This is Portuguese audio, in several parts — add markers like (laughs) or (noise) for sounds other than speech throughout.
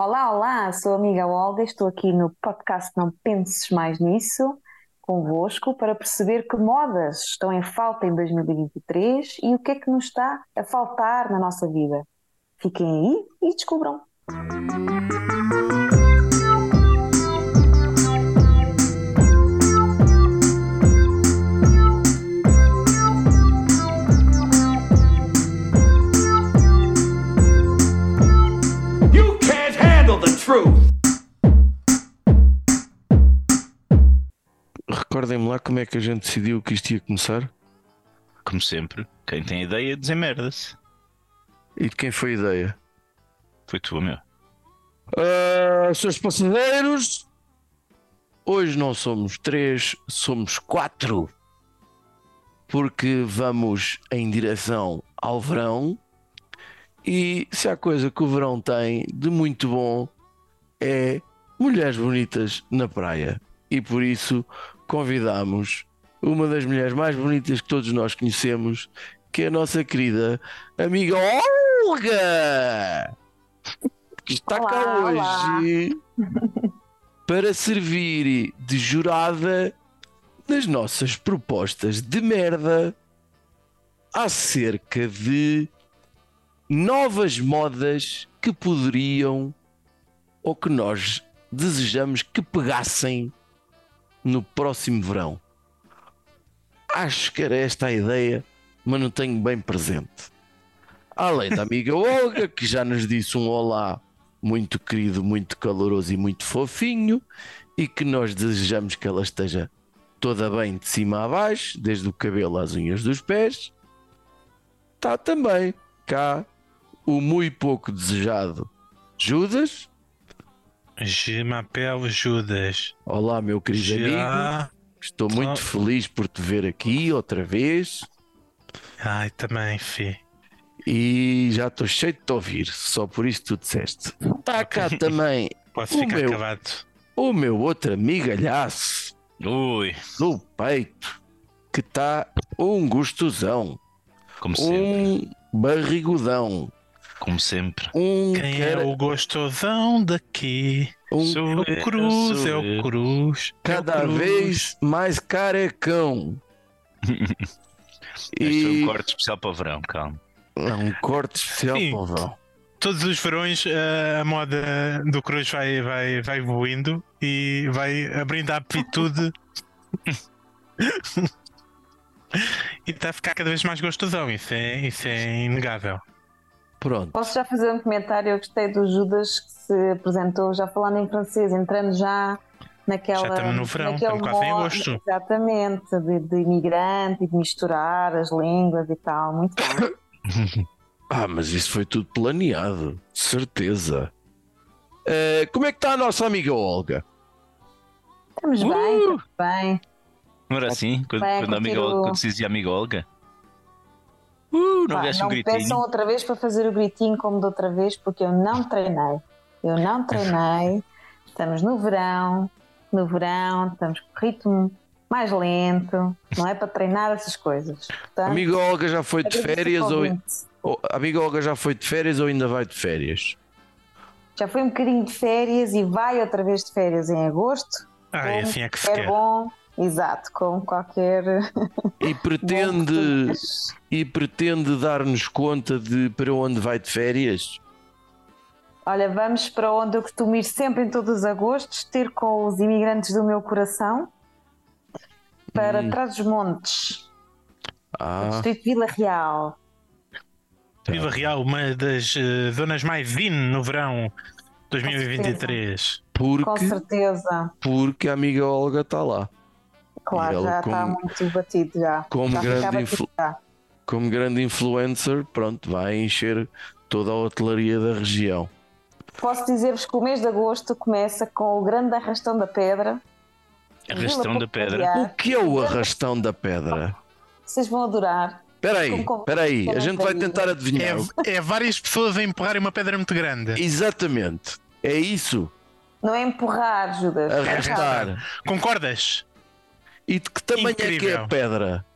Olá, olá, sou a amiga Olga, estou aqui no podcast Não Penses Mais Nisso, convosco, para perceber que modas estão em falta em 2023 e o que é que nos está a faltar na nossa vida. Fiquem aí e descubram. Truth. Recordem-me lá como é que a gente decidiu que isto ia começar Como sempre, quem tem ideia desemmerda-se. e de quem foi a ideia. Foi tu, meu. Ah, seus passageiros, hoje não somos três, somos quatro. Porque vamos em direção ao verão. E se há coisa que o verão tem de muito bom é mulheres bonitas na praia. E por isso convidamos uma das mulheres mais bonitas que todos nós conhecemos, que é a nossa querida amiga Olga! Que está cá Olá, olá. hoje para servir de jurada nas nossas propostas de merda acerca de novas modas que poderiam ou que nós desejamos que pegassem no próximo verão. Acho que era esta a ideia, mas não tenho bem presente. Além da amiga Olga, que já nos disse um olá muito querido, muito caloroso e muito fofinho, e que nós desejamos que ela esteja toda bem de cima a baixo, desde o cabelo às unhas dos pés. Está também cá o muito pouco desejado Judas. Je m'appelle Judas. Olá, meu querido amigo. Já. Estou muito feliz por te ver aqui outra vez Ai, também, fi. e já estou cheio de te ouvir, só por isso tu disseste. Está cá também (laughs) Posso O ficar meu. acabado. o meu outro amigalhaço Ui, no peito, que está um gostosão, como sempre. um barrigudão, Como sempre. um, Quem é cara- o gostosão daqui? um Sou É o eu, Cruz, sou é o. Cruz. é o cada Cruz. vez mais carecão. (laughs) Este foi E um corte especial para o verão, calma. é um corte especial Sim. para o verão. Todos os verões eh, a moda do Cruz vai, vai, vai evoluindo e vai abrindo a aptitude. (laughs) e está a ficar cada vez mais gostosão, isso é, isso é inegável. Pronto. Posso já fazer um comentário? Eu gostei do Judas que se apresentou já falando em francês, entrando já naquela. Já estamos no verão, estamos quase em agosto. Exatamente, de, de imigrante e de misturar as línguas e tal. Muito bom. (coughs) Ah, mas isso foi tudo planeado, de certeza. Eh, como é que está a nossa amiga Olga? Estamos bem, Uh! estamos bem. Não era assim? Quando, quando, a amiga, quando se dizia amiga Olga? Não não um me peçam gritinho? outra vez para fazer o gritinho como da outra vez, porque eu não treinei. Eu não treinei. Estamos no verão, no verão, estamos com ritmo mais lento, não é para treinar essas coisas. Portanto, A amiga Olga já foi de férias ou, ou- a amiga Olga já foi de férias ou ainda vai de férias? Já foi um bocadinho de férias e vai outra vez de férias em agosto. Ah, e assim é que se É quer. bom, exato, como qualquer (laughs) E pretende e pretende dar-nos conta de para onde vai de férias? Olha, vamos para onde eu costumo ir sempre em todos os agostos, ter com os imigrantes do meu coração para Hum. trás dos montes, Ah, distrito de Vila Real. Viva Real, uma das eh, zonas mais in no verão 2023. Com porque, certeza, porque a amiga Olga está lá. Claro, ela já como- está muito batido já. como já grande influ- já. Como grande influencer, pronto, vai encher toda a hotelaria da região. Posso dizer-vos que o mês de agosto começa com o grande arrastão da pedra. em Vila Arrastão da pedra. O que é o arrastão da pedra? Vocês vão adorar. Espera aí, espera aí, a gente vai tentar adivinhar. É, é várias pessoas a empurrarem uma pedra muito grande. Exatamente, é isso, Não é empurrar, Judas. arrastar. Concordas? E de que tamanho é que é Incrível. a pedra?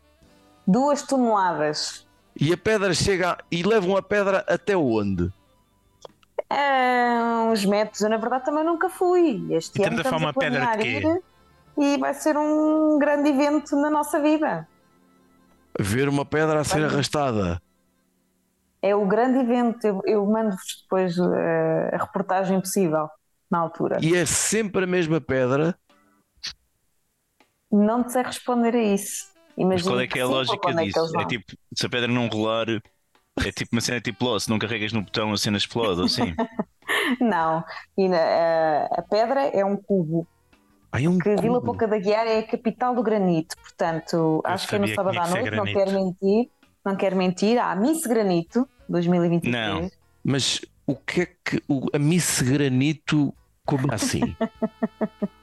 Duas toneladas. E a pedra chega a- e levam a pedra até onde? Ah, uns metros, eu na verdade também nunca fui. Este E ano estamos a falar a uma pedra de planear quê? ir e vai ser um grande evento na nossa vida. Ver uma pedra a ser arrastada. É o grande evento. Eu, eu mando-vos depois eh, a reportagem possível na altura. E é sempre a mesma pedra. Não te sei responder a isso. Mas Imagino qual é que é a sim, lógica é disso? É vão. tipo, se a pedra não rolar, é tipo uma cena tipo LOL, se não carregas no botão a cena explode, ou assim. (laughs) Não. E na- a, a pedra é um cubo. Ai, um Que Vila cubo. Pouca da Guiar é a capital do granito. Portanto, acho que é no sábado à noite. Não quero mentir. Não quero mentir. Há a Miss Granito 2023. Não. Mas o que é que. O, a Miss Granito. Como assim? (laughs)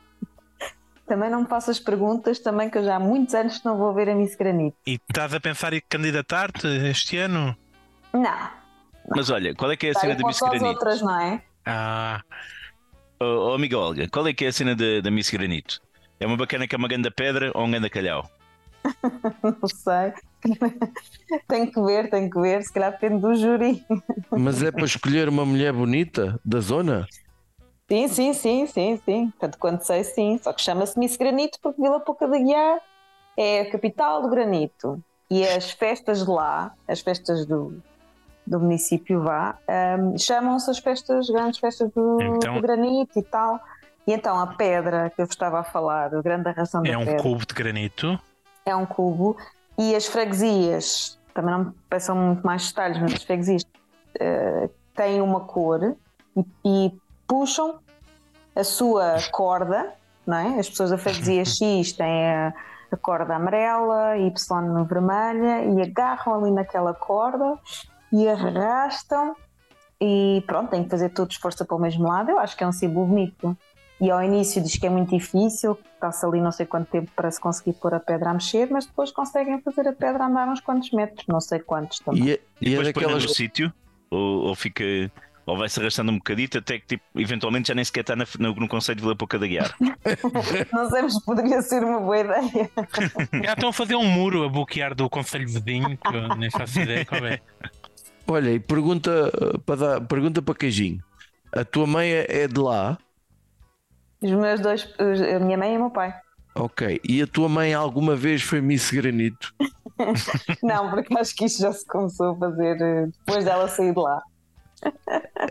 Também não me faças perguntas, também que eu já há muitos anos que não vou ver a Miss Granito. E estás a pensar em candidatar-te este ano? Não, Mas olha, qual é que é a está cena da Miss as Granito? outras, não é? Ah, Oh, oh, amiga Olga, qual é que é a cena da, da Miss Granito? É uma bacana que é uma ganda pedra ou um ganda calhau? (laughs) Não sei. (laughs) tenho que ver, tenho que ver. Se calhar depende do júri. Mas é para escolher uma mulher bonita da zona? Sim, sim, sim, sim, sim. Tanto quanto sei, sim. Só que chama-se Miss Granito porque Vila Pouca da Guiar é a capital do granito. E as festas de lá, as festas do, do município vá, hum, chamam-se as festas, grandes festas do, Então- do granito e tal. E então a pedra que eu vos estava a falar, a grande arração da é um pedra, cubo de granito. é um cubo e as freguesias, também não me peçam muito mais detalhes, mas as freguesias eh, têm uma cor e, e puxam a sua corda, não é? As pessoas da freguesia (laughs) X têm a, a corda amarela, Y vermelha e agarram ali naquela corda e arrastam e pronto, têm que fazer todo esforço para o mesmo lado. Eu acho que é um símbolo bonito. E ao início diz que é muito difícil, passa ali não sei quanto tempo para se conseguir pôr a pedra a mexer, mas depois conseguem fazer a pedra andar uns quantos metros, não sei quantos também. E é, E e é depois põe daquelas. no sítio? Ou, ou fica. Ou vai-se arrastando um bocadito até que tipo, eventualmente já nem sequer está na- no, no conceito de Vila Pouca da Guiar. (laughs) Não sei, mas poderia ser uma boa ideia. (laughs) Já estão a fazer um muro a bloquear do Conselho Vizinho, que eu nem faço ideia qual é. Olha, e pergunta uh, para, dar, pergunta para Queijinho. A tua mãe é é de lá? Os meus dois, a minha mãe e o meu pai. Ok. E a tua mãe alguma vez foi Miss Granito? (laughs) Não, porque acho que isto já se começou a fazer eh, depois dela sair de lá.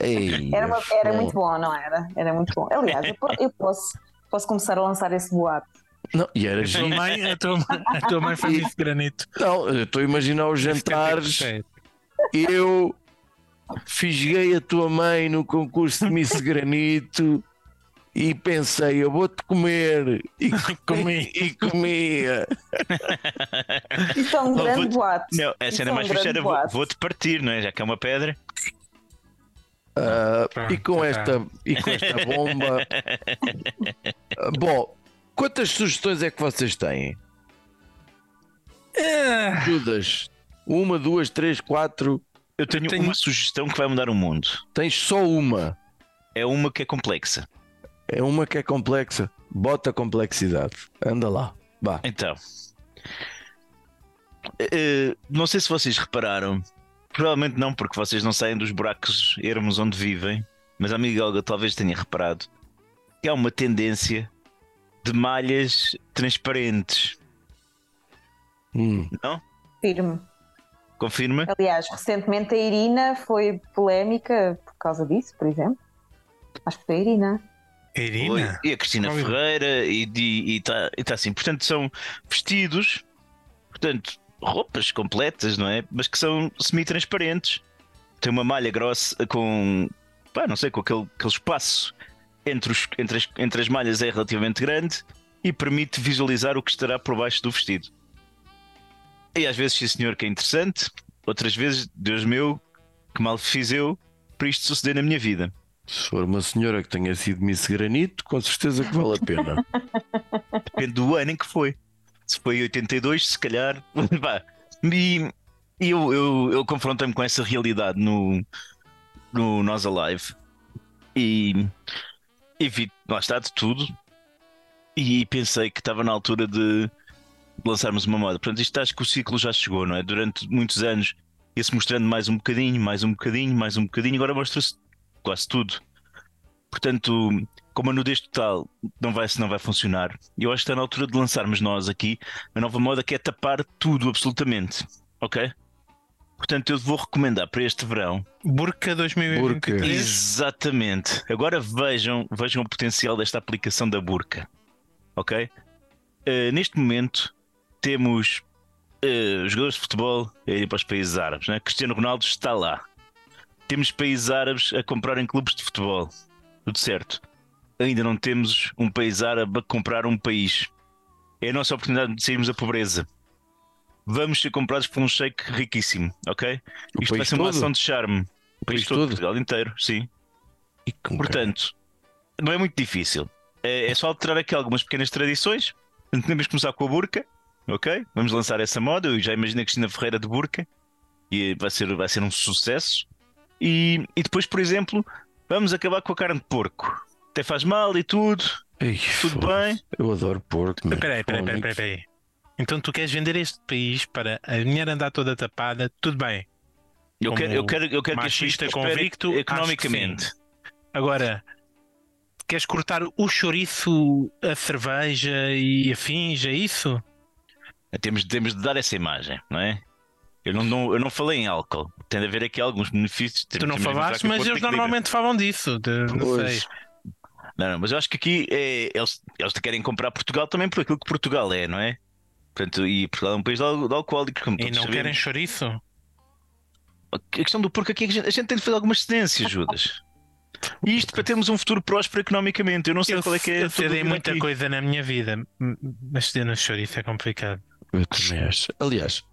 Ei, Era, uma- era muito bom, não era? Era muito bom. Aliás, eu, eu posso, posso começar a lançar esse boato. Não, e era A tua mãe, a tua, mãe- a tua mãe faz isso de granito. Não, eu estou a imaginar os jantares. Eu fisguei a tua mãe no concurso de Miss Granito e pensei, eu vou-te comer. E (laughs) Comi. E comia. Isto é um grande boato. Não, a Isso cena é mais fixe era vou-te partir, não é? Já que é uma pedra. Ah, Pronto, e, com esta, e com esta bomba. Ah, Bom, quantas sugestões é que vocês têm? Ah, Ajudas? Uma, duas, três, quatro. Eu tenho, tenho- uma sugestão que vai mudar o mundo. Tens só uma. É uma que é complexa. É uma que é complexa. Bota complexidade. Anda lá. Vá. Então, eh, não sei se vocês repararam, provavelmente não, porque vocês não saem dos buracos ermos onde vivem, mas a amiga Olga talvez tenha reparado que há uma tendência de malhas transparentes, Hum. não? Firme. Confirma? Aliás, recentemente a Irina foi polémica por causa disso, por exemplo. Acho que foi a Irina. Irina? Oi, E a Cristina Oi. Ferreira e está tá assim. Portanto, são vestidos, portanto, roupas completas, não é? Mas que são semi-transparentes. Tem uma malha grossa com, pá, não sei, com aquele, aquele espaço entre, os, entre, as, entre as malhas é relativamente grande e permite visualizar o que estará por baixo do vestido. E às vezes, sim senhor, que é interessante. Outras vezes, Deus meu, que mal fiz eu para isto suceder na minha vida. Se for uma senhora que tenha sido Miss Granito, com certeza que vale a pena. (laughs) Depende do ano em que foi. Se foi em 82, se calhar. (laughs) E eu, eu, eu confrontei-me com essa realidade no, no Nós Alive e, e vi, lá está, de tudo. E pensei que estava na altura de lançarmos uma moda. Portanto, isto acho que o ciclo já chegou, não é? Durante muitos anos ia-se mostrando mais um bocadinho, mais um bocadinho, mais um bocadinho, agora mostra-se quase tudo. Portanto, como a nudez total não vai, não vai funcionar, eu acho que está na altura de lançarmos nós aqui a nova moda que é tapar tudo absolutamente. Ok? Portanto, eu vou recomendar para este verão Burka 2023. Exatamente. Agora vejam, vejam o potencial desta aplicação da burca. Ok? Eh, neste momento temos eh, jogadores de futebol a ir para os países árabes. Né? Cristiano Ronaldo está lá. Temos países árabes a comprarem clubes de futebol. Tudo certo. Ainda não temos um país árabe a comprar um país. É a nossa oportunidade de sairmos da pobreza. Vamos ser comprados por um shake riquíssimo, ok? O Isto vai ser uma ação de charme. O país país todo, todo? Portugal inteiro, sim. Portanto, não é muito difícil. É, é só alterar aqui algumas pequenas tradições. Portanto, Podemos começar com a burca, ok? Vamos lançar essa moda. Eu já imagino a Cristina Ferreira de burca e vai ser, vai ser um sucesso. E, e depois, por exemplo, vamos acabar com a carne de porco. Até faz mal e tudo. Ei, Tudo bem? Eu adoro porco. meu. Peraí, peraí, peraí, peraí, peraí. Então tu queres vender este país para a mulher andar toda tapada, tudo bem. Eu Como quero, eu quero, eu quero que prospere convicto, economicamente. Agora, queres cortar o chouriço, a cerveja e afins, é isso? Temos, temos de dar essa imagem, não é? Eu não, não- eu não falei em álcool. Tem de haver aqui alguns benefícios. Tu não falaste, mas eles normalmente falam disso. de- não Pois. sei. Não, não, mas eu acho que aqui é, eles, eles querem comprar Portugal também por aquilo que Portugal é, não é? Portanto, e Portugal é um país de, al- de alcoólicos, como E não sabemos. querem chouriço? A questão do porco aqui é que a gente, a gente tem de fazer algumas cedências, Judas. E isto para termos um futuro próspero economicamente. Eu não sei Eu, qual é que é. a eu cedei muita aqui. coisa na minha vida, mas ceder no chouriço é complicado. Eu também acho. Aliás,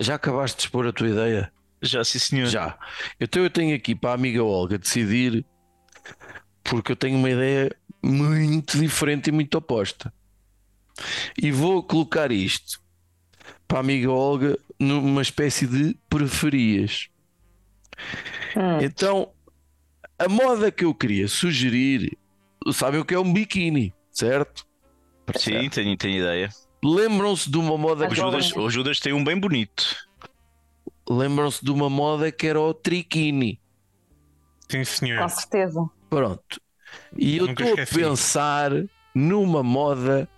já acabaste de expor a tua ideia? Já, sim, senhor. Já. Então eu tenho aqui para a amiga Olga decidir, porque eu tenho uma ideia muito diferente e muito oposta. E vou colocar isto para a amiga Olga numa espécie de preferias. Hum. Então, a moda que eu queria sugerir, sabem o que é um biquíni, certo? Sim, tenho, tenho ideia. Lembram-se de uma moda O que Judas, o Judas tem um bem bonito. lembram-se de uma moda que era o triquini. Sim, senhor. Com certeza. Pronto. E eu estou a pensar numa moda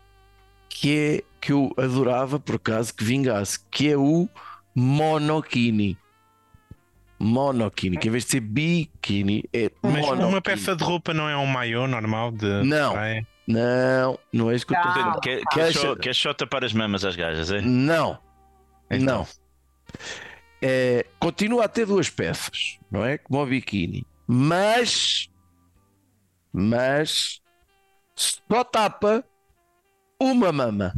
que é que eu adorava por acaso que vingasse, que é o monokini. Monokini, que em vez de ser biquíni é Mas monokini. uma peça de roupa não é um maiô normal de Não. praia? Não, não é isso que eu estou a Não. dizer. Quer, Ah, só, quer só tapar as mamas às gajas, é? Não, Então. não. É, continua a ter duas peças, não é? Como o biquíni, mas, mas só tapa uma mama.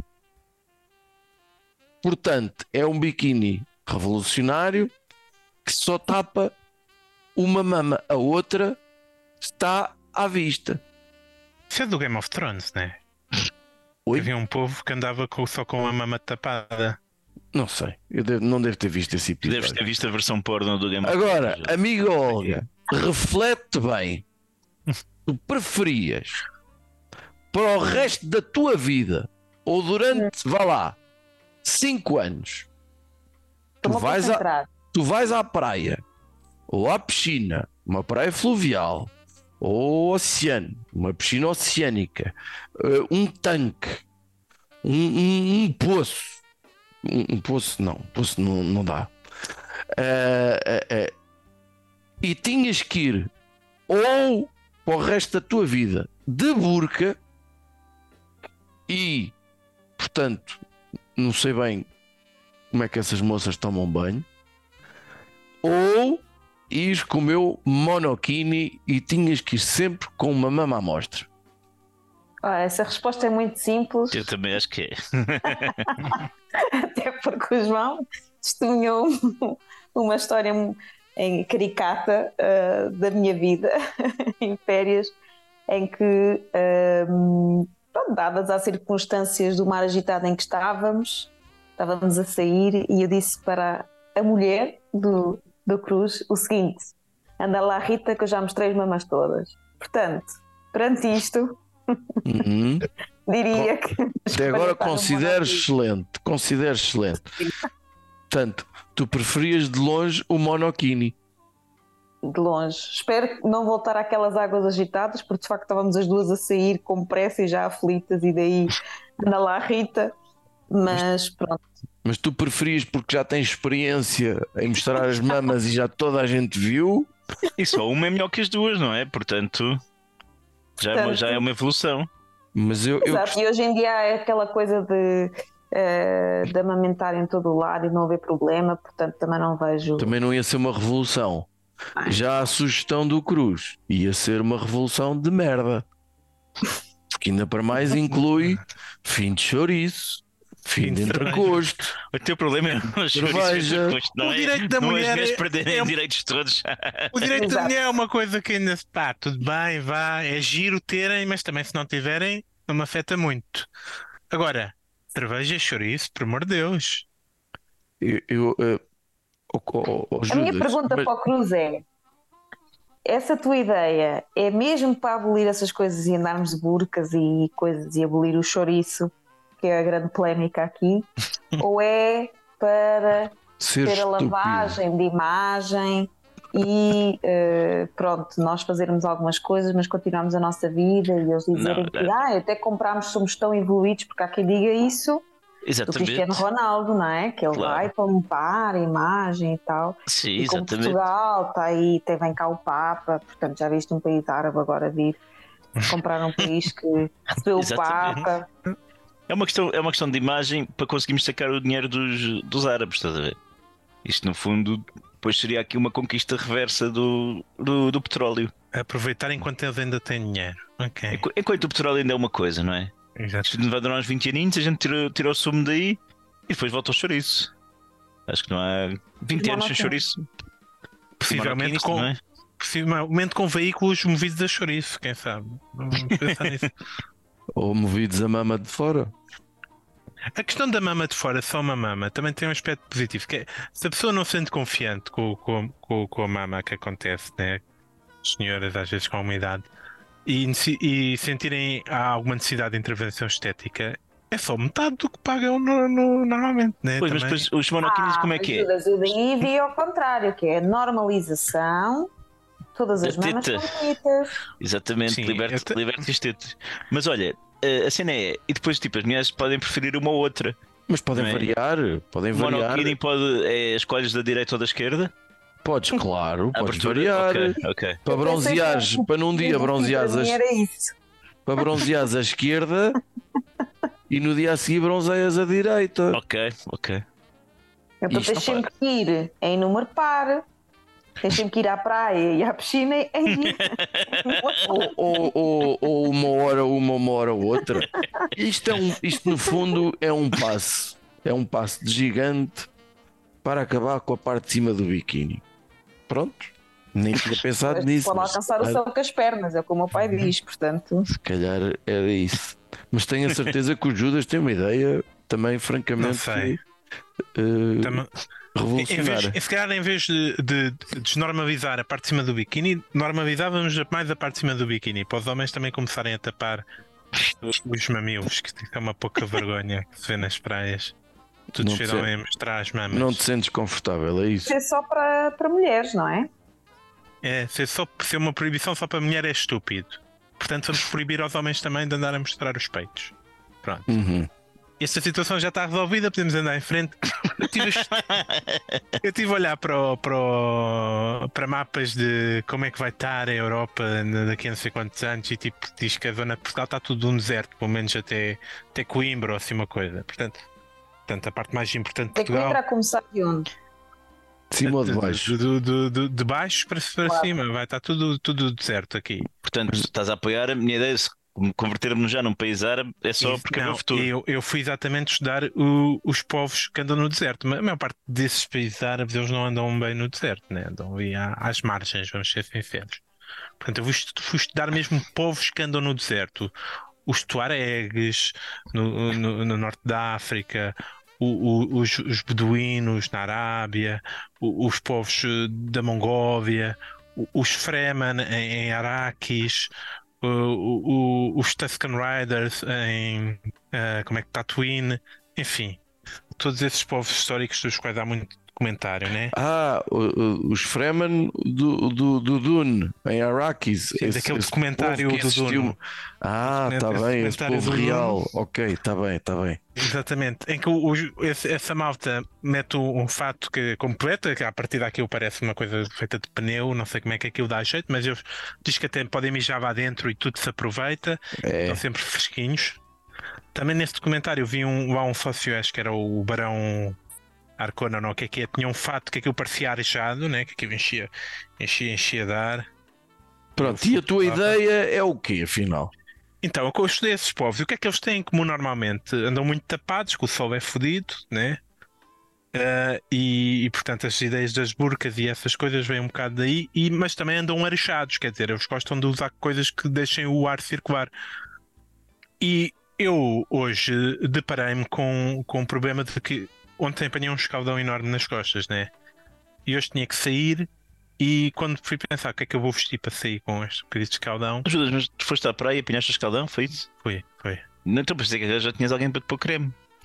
Portanto, é um biquíni revolucionário que só tapa uma mama, a outra está à vista. Isso é do Game of Thrones, né? Oi? Havia um povo que andava com- só com a mama tapada. Não sei, eu devo- não devo ter visto esse episódio. Deves ter visto a versão porno do Game of Agora, Thrones. amiga Olga, reflete bem. (laughs) Tu preferias para o resto da tua vida ou durante, vá lá, 5 anos, tu vais, a, tu vais à praia ou à piscina, uma praia fluvial ou oceano, uma piscina oceânica, eh, um tanque, um, um- um poço. Um, um poço não, poço não, não dá. Eh, eh, eh, e tinhas que ir ou para o resto da tua vida de burca e, portanto, não sei bem como é que essas moças tomam banho, ou ir com o meu monokini e tinhas que ir sempre com uma mama à mostra. Ah, essa resposta é muito simples, Eu também acho que é. (laughs) até porque o João testemunhou (laughs) uma história em caricata ah, da minha vida (laughs) em férias, em que, ah, pronto, dadas as circunstâncias do mar agitado em que estávamos, estávamos a sair e eu disse para a mulher do, do Cruz o seguinte: anda lá, Rita, que eu já mostrei as mamas todas. Portanto, perante isto, Uhum. (laughs) diria que. Até agora considero excelente, considero excelente. Portanto, tu preferias de longe o monokini. de longe. Espero não voltar àquelas águas agitadas, porque de facto estávamos as duas a sair com pressa e já aflitas, e daí anda lá a Rita. Mas pronto. Mas tu preferias porque já tens experiência em mostrar as mamas e já toda a gente viu? E só uma é melhor que as duas, não é? Portanto, já, é, uma, já é uma evolução. Mas eu, eu Exato, e hoje em dia é aquela coisa de, eh, de amamentar em todo o lado e não haver problema, portanto também não vejo. também não ia ser uma revolução. Já a sugestão do Cruz ia ser uma revolução de merda. Que ainda para mais inclui fim de chouriço, fim de entrecosto. O teu problema é os Cerveja. não O é, direito da mulher é as é- perderem é direitos todos. O direito da Exato. mulher é uma coisa que ainda se pá, tudo bem, vá, é giro terem, mas também se não tiverem, não me afeta muito. Agora, cerveja, chouriço, por amor de Deus. Eu, eu, oh, oh, A minha pergunta mas- para o Cruz é: essa tua ideia é mesmo para abolir essas coisas e andarmos de burcas e coisas e abolir o chouriço, que é a grande polémica aqui, (laughs) ou é para ser ter a estúpido. lavagem de imagem e eh, pronto, nós fazermos algumas coisas, mas continuarmos a nossa vida e eles dizerem Não, que ah, até comprámos, somos tão evoluídos, porque há quem diga isso do Exatamente. Cristiano Ronaldo, não é? Que ele Claro. vai para limpar a imagem e tal. Sim, E como exatamente. Portugal está aí, tem, vem cá o Papa, portanto já viste um país árabe agora vir comprar um país que (laughs) recebeu o. Papa. É uma, questão, é uma questão de imagem para conseguirmos sacar o dinheiro dos, dos árabes, estás a ver? Isto, no fundo, depois seria aqui uma conquista reversa do, do, do petróleo. Aproveitar enquanto eles ainda têm dinheiro. Ok. Enqu- Enquanto o petróleo ainda é uma coisa, não é? Exato. Isto vai durar uns 20 aninhos, a gente tira, tira o sumo daí e depois volta ao chouriço. Acho que não há 20 anos sem chouriço. Possivelmente com, não é? possivelmente com veículos movidos a chouriço, quem sabe? Vamos pensar (laughs) nisso. Ou movidos a mama de fora. A questão da mama de fora, só uma mama, também tem um aspecto positivo. Que é, se a pessoa não se sente confiante com, com, com, com a mama que acontece, né? As senhoras às vezes com uma idade, e, e sentirem há alguma necessidade de intervenção estética, é só metade do que pagam no- no- normalmente, né? Pois, mas Também. depois os monoquinis, como é que é? Ah, Judas, eu daí vi ao contrário, que é a normalização, todas as mamas são bonitas. Exatamente, te- liberte os tetos. Mas olha, a a cena é, e depois tipo, as mulheres podem preferir uma ou outra. Mas podem é? variar, podem O variar. monokini pode, é escolhes da direita ou da esquerda? Podes, claro, podes Abertura? variar. Ok, ok. Para bronzeares, para num dia bronzeares, Para a- era isso. para bronzeares a esquerda (laughs) e no dia a seguir bronzeias a direita. Ok, ok. Isto tens não sempre que ir em número par. Tens sempre que ir à praia e à piscina em (laughs) Ou, ou, ou, ou uma hora uma, uma hora outra. Isto, é um, isto no fundo é um passo. É um passo de gigante para acabar com a parte de cima do biquíni. Pronto. Nem tinha pensado nisso. Pode mas alcançar o se céu com as pernas, é o que o meu pai diz, portanto. Se calhar era isso. Mas tenho a certeza que o Judas tem uma ideia também, francamente, Não sei. eh, Também- Em vez, se calhar, em vez de, de- de desnormalizar a parte de cima do biquíni, normalizávamos mais a parte de cima do biquíni, para os homens também começarem a tapar os mamilos, que é uma pouca vergonha que se vê nas praias. Tudo homem a mostrar as mamas. Não te sentes confortável, é isso? Isso é só para, para mulheres, não é? É, ser, só, ser uma proibição só para mulher é estúpido. Portanto, vamos proibir aos homens também de andar a mostrar os peitos. Pronto. Uhum. Esta situação já está resolvida, podemos andar em frente. Eu tive, a- eu tive a olhar para, o- para, o- para mapas de como é que vai estar a Europa daqui a não sei quantos anos e tipo, diz que a zona de Portugal está tudo um deserto, pelo menos até, até Coimbra ou assim uma coisa. Portanto, portanto, a parte mais importante de Portugal. lembrar a começar de onde? De cima ou de baixo? Do, do- do- de baixo para, para Claro. cima, vai estar tudo, tudo deserto aqui. Portanto, estás a apoiar a minha ideia, se convertermos já num país árabe, é só Isso- porque é o não, futuro. Eu, eu fui exatamente estudar o- os povos que andam no deserto. mas A maior parte desses países árabes eles não andam bem no deserto, né? andam ali às margens, vamos ser sinceros. Portanto, eu fui, estu- fui estudar mesmo povos que andam no deserto. Os tuaregues no, no- no norte da África, o- o- os, os beduínos na Arábia, o- os povos eh, da Mongólia, os Fremen em, em Araquis, o- o- os Tusken Riders em eh, como é que Tatooine, enfim, todos esses povos históricos dos quais há muito documentário, né? Ah, os Fremen do, do, do Dune, em Arrakis. Sim, daquele documentário povo que do. Dune. Ah, Esse está bem, esse documentário povo real. Ok, está bem, está bem. Exatamente. Em que o- o- esse- essa malta mete um, um fato que completa, que a partir daquilo parece uma coisa feita de pneu, não sei como é que aquilo dá jeito, mas eles diz que até podem mijar lá dentro e tudo se aproveita, É. estão sempre fresquinhos. Também nesse documentário vi um, lá um sócio, acho que era o Barão Arcona, não, o que é que é? Tinha um fato que aquilo parecia arejado, né? que aquilo enchia, enchia, enchia de ar. Pronto, e a tua ideia é o quê, afinal? Então, eu estudei esses povos. E o que é que eles têm em comum normalmente? Andam muito tapados, que o sol é fodido, né? Ah, e, e, portanto as ideias das burcas e essas coisas vêm um bocado daí, e, mas também andam arechados, quer dizer, eles gostam de usar coisas que deixem o ar circular. E eu hoje deparei-me com, com um problema de que ontem apanhei um escaldão enorme nas costas, né? E hoje tinha que sair. E quando fui pensar o que é que eu vou vestir para sair com este bocadinho de escaldão, Ajudas, mas tu foste à praia e apanhaste o escaldão, foi isso? foi, foi. Não, então pensei que já tinhas alguém para te pôr creme. (laughs)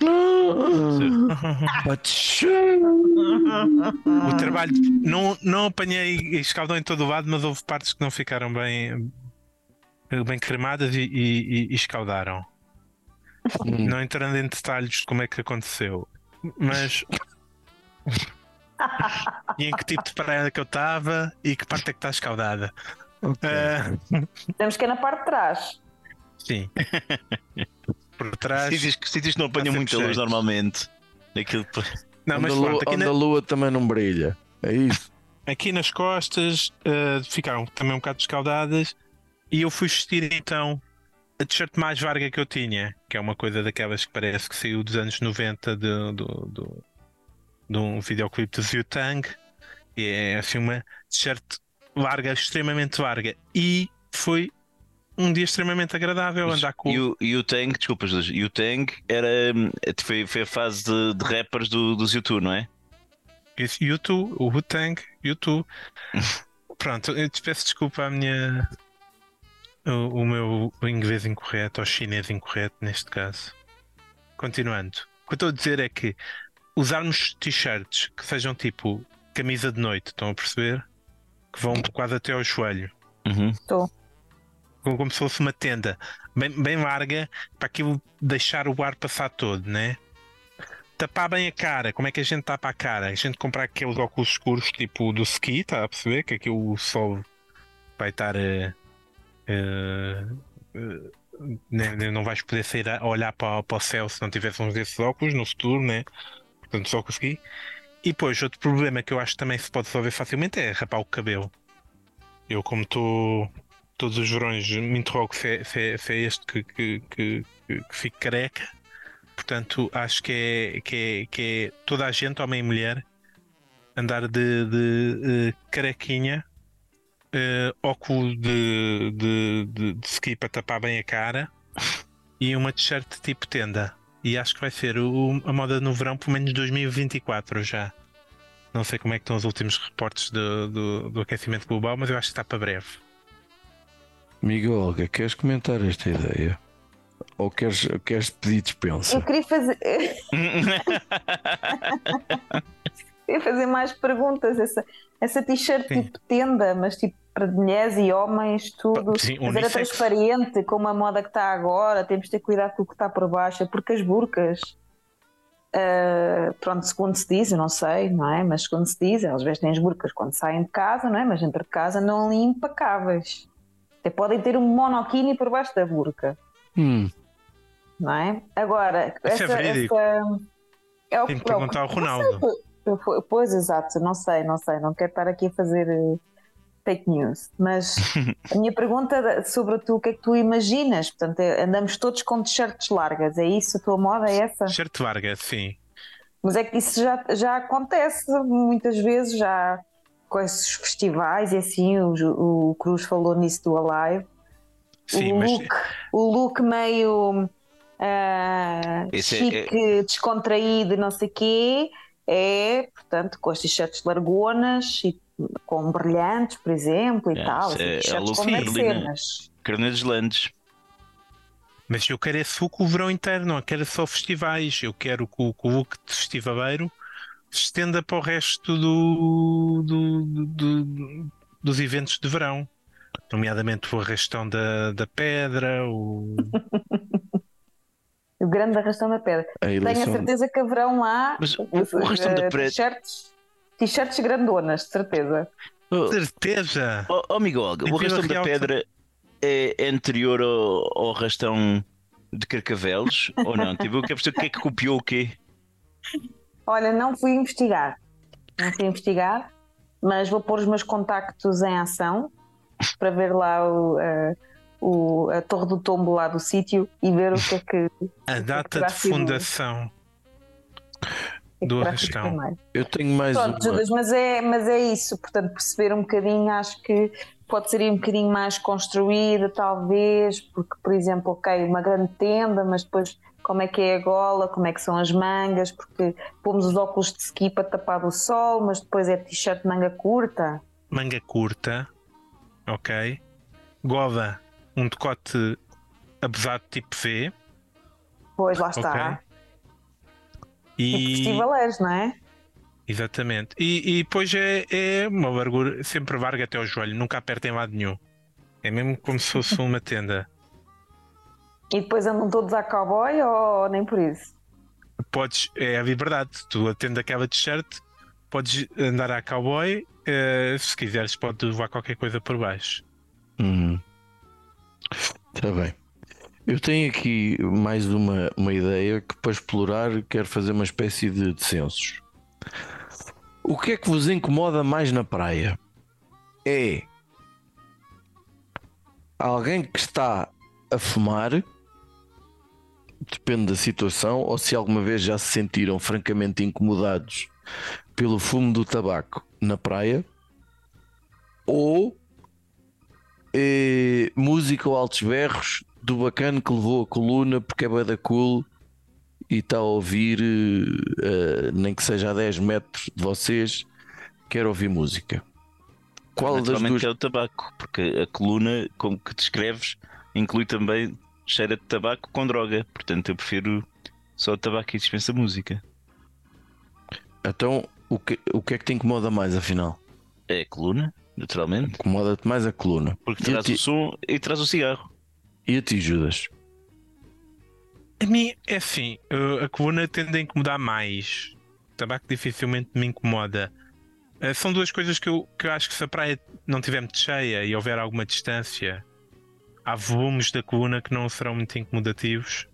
O trabalho não, não apanhei escaldão em todo o lado, mas houve partes que não ficaram bem, bem cremadas e, e- e escaldaram. Não entrando em detalhes de como é que aconteceu, mas (laughs) e em que tipo de praia é que eu estava e que parte é que está escaldada. Ah, Temos que ir na parte de trás. sim. (laughs) Por trás. Sítios que, sítios que não apanham Dá muita luz normalmente. Aquilo, Não, onde, mas a lua, pronto, aqui, onde na- a lua também não brilha. É isso. aqui nas costas ah, ficaram também um bocado escaldadas e eu fui vestir então a t-shirt mais varga que eu tinha, que é uma coisa daquelas que parece que saiu dos anos 90 de, do, do, de um videoclipe do Ziu Tang. E é assim uma t-shirt larga, extremamente larga. E foi um dia extremamente agradável andar com E o, e o Tang, desculpa, Jesus, e o Tang era, foi, foi a fase de, de rappers do, dos YouTube, não é? Esse YouTube, o Wu-Tang, YouTube. (laughs) Pronto, eu te peço desculpa a minha. O, o meu inglês incorreto, ou chinês incorreto neste caso. Continuando. O que eu estou a dizer é que usarmos t-shirts que sejam tipo camisa de noite, estão a perceber? Que vão quase até ao joelho. Uhum. Como, como se fosse uma tenda bem, bem larga para aquilo deixar o ar passar todo, né? Tapar bem a cara, como é que a gente tapa a cara? A gente comprar aqueles óculos escuros tipo do ski, está a perceber? Que aqui o sol vai estar. eh, eh, eh, nem- nem- não vais poder sair a olhar para, para o céu se não tivesse uns desses óculos no futuro, né? Portanto, só consegui. E depois, outro problema que eu acho que também se pode resolver facilmente é rapar o cabelo. Eu, como estou todos os verões, me interrogo se é, se é- se é este que, que, que, que, que fico careca. Portanto, acho que é, que é, que é toda a gente, homem e mulher, andar de, de, eh, carequinha, eh, óculos de, de, de, de ski para tapar bem a cara e uma t-shirt tipo tenda. E acho que vai ser o- a moda no verão, pelo menos 2024 já. Não sei como é que estão os últimos reportes do, do, do aquecimento global, mas eu acho que está para breve. Amigo Olga, queres comentar esta ideia? Ou queres, queres pedir Eu dispensa? queria fazer, (laughs) (laughs) fazer mais perguntas. Essa, essa t-shirt tipo tenda, mas tipo para mulheres e homens, tudo. Sim, mas era transparente, como a moda que está agora. Temos de ter cuidado com o que está por baixo, porque as burcas. ah, pronto, segundo se diz, eu não sei, não é? Mas segundo se diz, elas vestem as burcas quando saem de casa, não é? Mas dentro de casa não ali impecáveis. Até podem ter um monokini por baixo da burca. Hum, não é? Agora, Isso é essa, verídico. essa- é o Tenho que é perguntar ao não Ronaldo. sei, eu fui- Pois, exato, não sei, não sei, não quero estar aqui a fazer eh, fake news, mas (laughs) a minha pergunta sobre tu, o que é que tu imaginas? Portanto, é- andamos todos com t-shirts largas, é isso? A tua moda é essa? Shirt Varga, sim. Mas é que isso já, já acontece muitas vezes, já com esses festivais e assim, o, o Cruz falou nisso do Alive. Sim, o, mas look, o look meio ah, Esse é- chique, descontraído, não sei quê, é, portanto, com as t-shirts largonas e com brilhantes, por exemplo, e É, tal. isso assim, é- é mas Carneiros Landes. Mas eu quero esse look o verão inteiro, não quero só festivais. Eu quero que o, que o look de festivaleiro estenda para o resto do, do- do- do- dos eventos de verão, nomeadamente o arrastão da, da pedra, o (laughs) O grande arrastão da pedra. A Tenho a eleição. certeza que haverão lá Mas o- o arrastão da pedra- t-shirts, t-shirts grandonas, de certeza. Oh, certeza. oh, oh, Miguel o arrastão da pedra é, anterior ao, ao arrastão de Carcavelos ou não? Tipo, eu quero perceber o que é que copiou o quê? Olha, não fui investigar. Não fui investigar, mas vou pôr os meus contactos em ação para ver lá o, eh, o- a Torre do Tombo lá do sítio e ver o que é que, o A data terá de fundação. é Do arrastão. Eu tenho mais Pronto, uma. Judas, mas é, mas é isso, portanto, perceber um bocadinho, acho que pode ser aí um bocadinho mais construída, talvez, porque, por exemplo, ok, uma grande tenda, mas depois como é que é a gola, como é que são as mangas, porque pomos os óculos de ski para tapar do sol, mas depois é t-shirt de manga curta. Manga curta, ok. Goda, um decote abusado tipo V. Pois lá está. E, Tipo festivaleiros, não é? Exatamente. E, e depois é, é uma largura, sempre varga até ao joelho, nunca aperta em lado nenhum. É mesmo como se fosse uma tenda. E depois andam todos a cowboy ou nem por isso? Podes, é a verdade, tu atende aquela t-shirt, podes andar a cowboy, eh, se quiseres, pode levar qualquer coisa por baixo. Uhum. Está bem. Eu tenho aqui mais uma, uma ideia que para explorar quero fazer uma espécie de, censos. O que é que vos incomoda mais na praia? É alguém que está a fumar, depende da situação, ou se alguma vez já se sentiram francamente incomodados pelo fumo do tabaco na praia, ou música ou altos berros do bacana que levou a coluna porque é da cool e está a ouvir, eh, nem que seja a 10 metros de vocês, quer ouvir música. Qual das duas? é o tabaco, porque a coluna, como que descreves, inclui também cheira de tabaco com droga. Portanto, eu prefiro só tabaco e dispensa música. Então, o que, o que é que te incomoda mais afinal? É a coluna, naturalmente, Incomoda-te mais a coluna. porque traz ti- o som e traz o cigarro. E a ti, Judas? A mim, é assim, a coluna tende a incomodar mais. O tabaco dificilmente me incomoda. Eh, São duas coisas que eu, que eu acho que se a praia não estiver muito cheia e houver alguma distância, há volumes da coluna que não serão muito incomodativos.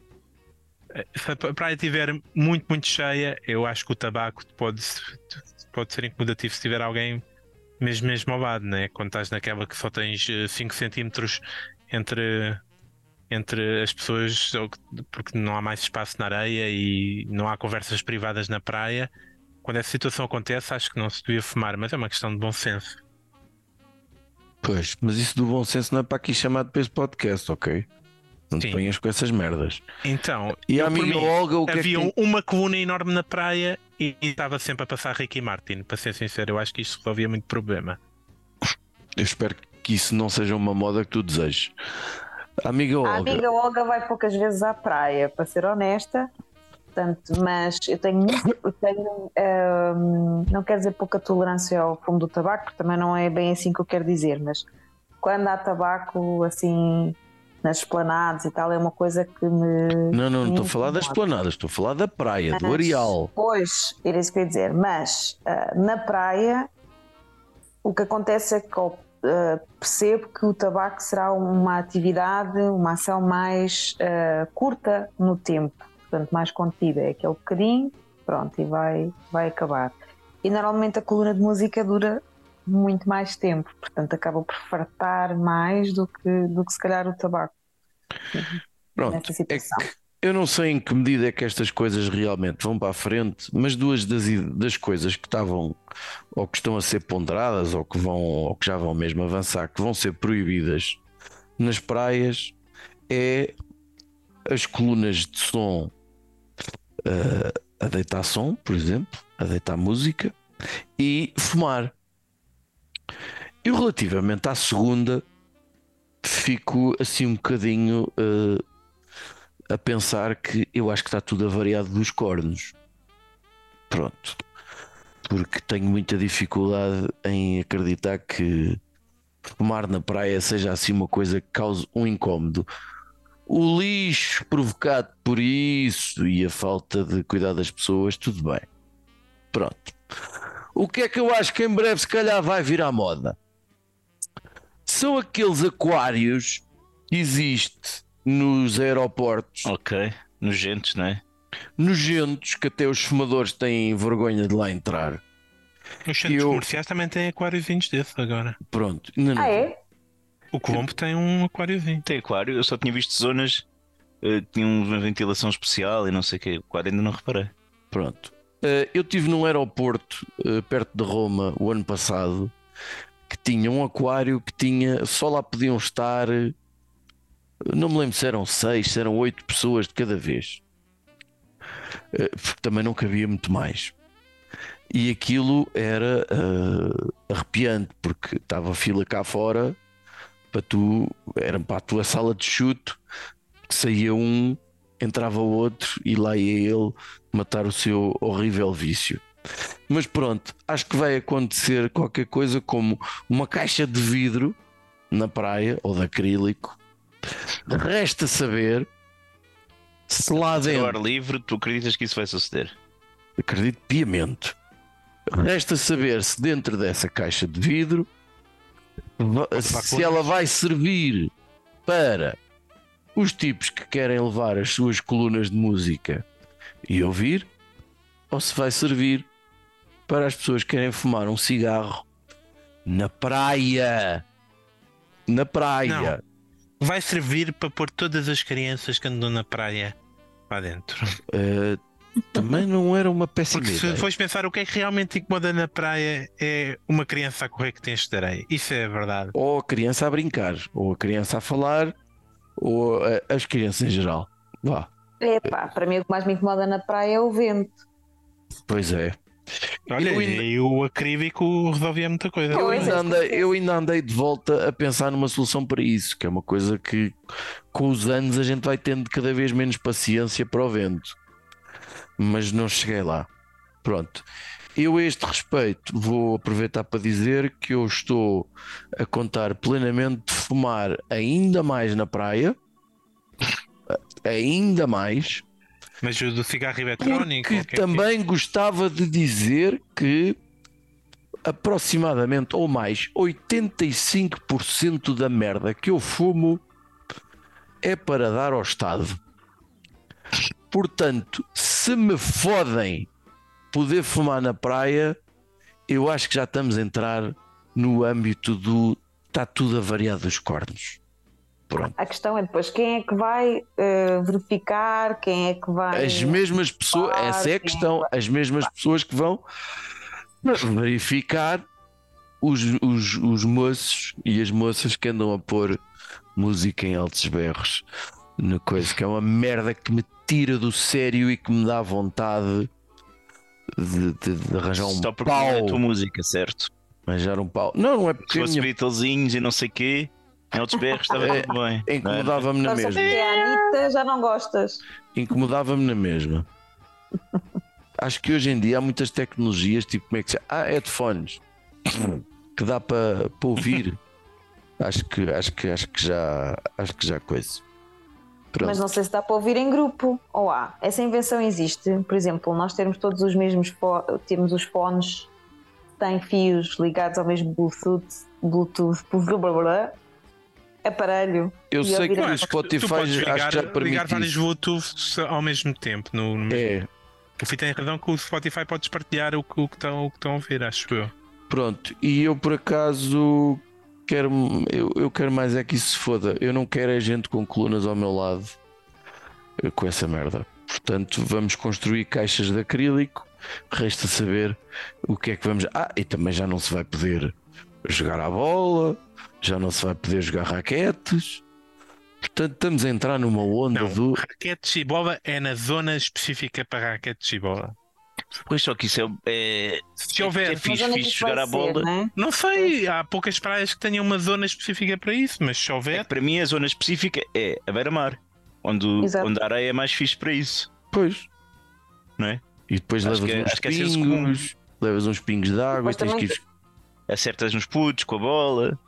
Eh, Se a praia estiver muito, muito cheia, eu acho que o tabaco pode, pode ser incomodativo se tiver alguém mesmo, mesmo ao lado, né? quando estás naquela que só tens 5 centímetros entre, entre as pessoas, porque não há mais espaço na areia e não há conversas privadas na praia. Quando essa situação acontece, acho que não se devia fumar, mas é uma questão de bom senso. Pois, mas isso do bom senso não é para aqui chamado para esse podcast, ok? Não te Sim. ponhas com essas merdas. Então, E a amiga mim, Olga, o que havia é que uma coluna enorme na praia e, e estava sempre a passar Ricky Martin. Para ser sincero, eu acho que isto resolvia muito problema. Eu espero que isso não seja uma moda que tu desejes. Amiga A Olga, amiga Olga vai poucas vezes à praia, para ser honesta. Portanto, mas eu tenho, muito- eu tenho hum, não quero dizer pouca tolerância ao fumo do tabaco, porque também não é bem assim que eu quero dizer, mas quando há tabaco assim nas esplanadas e tal, é uma coisa que me. não, não, não estou a falar das incomoda. planadas, estou a falar da praia, do Mas- areal. Pois, era isso que eu ia dizer. Mas ah, na praia, o que acontece é que eu ah, percebo que o tabaco será uma atividade, uma ação mais ah, curta no tempo, portanto, mais contida. É aquele bocadinho, pronto, e vai, vai acabar. E normalmente a coluna de música dura muito mais tempo, portanto, acaba por fartar mais do que, do que se calhar o tabaco Pronto, é que eu não sei em que medida é que estas coisas realmente vão para a frente, mas duas das, das coisas que estavam ou que estão a ser ponderadas ou que vão ou que já vão mesmo avançar, que vão ser proibidas nas praias é as colunas de som eh, a deitar som, por exemplo, a deitar música e fumar. E relativamente à segunda, fico assim um bocadinho eh, a pensar que eu acho que está tudo avariado dos cornos. Pronto. porque tenho muita dificuldade em acreditar que fumar na praia seja assim uma coisa que cause um incómodo. O lixo provocado por isso e a falta de cuidar das pessoas, tudo bem. Pronto. O que é que eu acho que em breve, se calhar, vai vir à moda? São aqueles aquários que existe nos aeroportos Ok. Nojentos, não é? nojentos que até os fumadores têm vergonha de lá entrar. Os centros Eu- comerciais também têm aquáriozinhos desses agora. Pronto. Não, não. Ah, é? O Colombo tem um aquáriozinho. Tem aquário, eu só tinha visto zonas. eh, tinha uma ventilação especial e não sei o que. O aquário ainda não reparei. Pronto. Eh, eu estive num aeroporto eh, perto de Roma o ano passado que tinha um aquário que tinha. Só lá podiam estar. Não me lembro se eram seis, se eram oito pessoas de cada vez. Eh, porque também não cabia muito mais. E aquilo era eh, arrepiante, porque estava a fila cá fora para tu, era para a tua sala de chuto, que saía um, entrava outro e lá ia ele matar o seu horrível vício. Mas pronto, acho que vai acontecer qualquer coisa como uma caixa de vidro na praia ou de acrílico. Resta saber se lá Ao dentro. ar livre, tu acreditas que isso vai suceder? acredito piamente. Resta saber se dentro dessa caixa de vidro se ela vai servir para os tipos que querem levar as suas colunas de música e ouvir, ou se vai servir para as pessoas que querem fumar um cigarro na praia. Na praia. Vai servir para pôr todas as crianças que andam na praia lá dentro. Eh, também não era uma péssima Porque se ideia. fores pensar o que é que realmente incomoda na praia é uma criança a correr que tem de areia. Isso é verdade. ou a criança a brincar, ou a criança a falar, ou eh, as crianças em geral. Vá, Epá, para mim o que mais me incomoda na praia é o vento. pois é. Olha, Eu ainda- e o acrílico resolvia muita coisa. Eu é, ainda, andei, eu ainda andei de volta a pensar numa solução para isso, que é uma coisa que com os anos a gente vai tendo cada vez menos paciência para o vento. Mas não cheguei lá. Pronto. Eu, a este respeito, vou aproveitar para dizer que eu estou a contar plenamente de fumar ainda mais na praia, ainda mais, Mas o do cigarro eletrónico. porque é é? também gostava de dizer que aproximadamente ou mais 85% da merda que eu fumo é para dar ao Estado. Portanto, se me fodem poder fumar na praia, eu acho que já estamos a entrar no âmbito do está tudo a variar dos cornos. Pronto. A questão é depois quem é que vai eh, verificar, quem é que vai. As mesmas pessoas, essa é a sim. questão, as mesmas pessoas que vão verificar os, os, os moços e as moças que andam a pôr música em altos berros na coisa, que é uma merda que me tira do sério e que me dá vontade de, de- de arranjar um Só porque não é a tua pau. música, certo? Arranjar um pau. Não, não é Se porque a fosse minha Beatlesinhos e não sei quê, em outros berros estava É, tudo bem. é? incomodava-me na mesma. porque a Anitta já não gostas. incomodava-me na mesma. Acho que hoje em dia há muitas tecnologias, tipo como é que se Ah, headphones que dá para para ouvir. Acho que, acho que acho que já acho que já coisa. Pronto. Mas não sei se dá para ouvir em grupo. Ou há. Essa invenção existe. Por exemplo, nós termos todos os mesmos temos os fones que têm fios ligados ao mesmo Bluetooth, Bluetooth, blá, blá, blá, aparelho. Eu e sei que o Eu acho que tu- tu Spotify podes acho ligar, que já ligar vários isso. Bluetooths ao mesmo tempo. No, no- É, O Fih tem razão que o Spotify podes partilhar o que, o que estão o que estão a ouvir, acho eu. pronto. E eu por acaso quero eu, eu quero mais é que isso se foda. Eu não quero é gente com colunas ao meu lado eh, com essa merda. Portanto, vamos construir caixas de acrílico. Resta saber o que é que vamos. Ah, e também já não se vai poder jogar à bola, já não se vai poder jogar raquetes. Portanto, estamos a entrar numa onda Não, do. raquetes e bola é na zona específica para raquetes e bola. Pois só que isso é. é Se houver, é fixe, é fixe jogar ser, bola. não é? não sei, há poucas praias que tenham uma zona específica para isso, mas se É houver, que para mim a zona específica é a beira-mar, onde, Exato. onde a areia é mais fixe para isso, Pois. não é? E depois Acho levas que é- uns acho que é pingos levas uns pingos de água e Depois tens que ir. Acertas nos putos com a bola,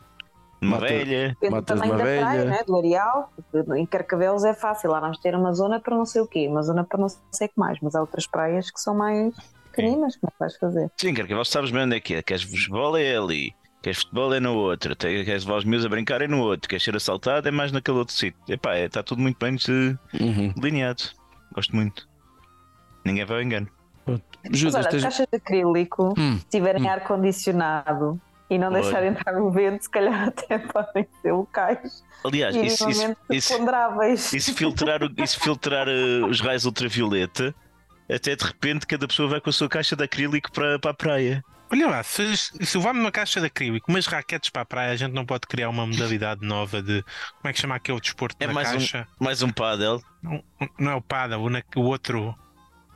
Mata- velha. Matas tamanho uma da praia, velha. né? do areal. porque Em Carcavelos é fácil, lá vamos ter uma zona para não sei o quê, uma zona para não sei o que mais, mas há outras praias que são mais pequeninas, como é que vais fazer? Sim, quer que você sabes bem onde é que é. Queres futebol é ali. Queres futebol é no outro. Queres levar os meus a brincar é no outro. Queres ser assaltado é mais naquele outro sítio. Epá, é, está tudo muito bem Uhum. delineado. Gosto muito. Ninguém vai ao engano. Judas, olha, as tens- caixas de acrílico, Hum, se tiverem hum. ar-condicionado e não Olha. deixarem entrar o vento, se calhar (laughs) até podem ser locais Aliás, isso, isso, isso, ponderáveis. isso filtrar, isso filtrar eh, os raios ultravioleta, até de repente cada pessoa vai com a sua caixa de acrílico para, para a praia. Olha lá, se, se levar uma caixa de acrílico, umas raquetes para a praia, a gente não pode criar uma modalidade nova de. Como é que chama aquele desporto É na mais um- caixa? Mais um paddle. Não, não é o paddle, o, o outro.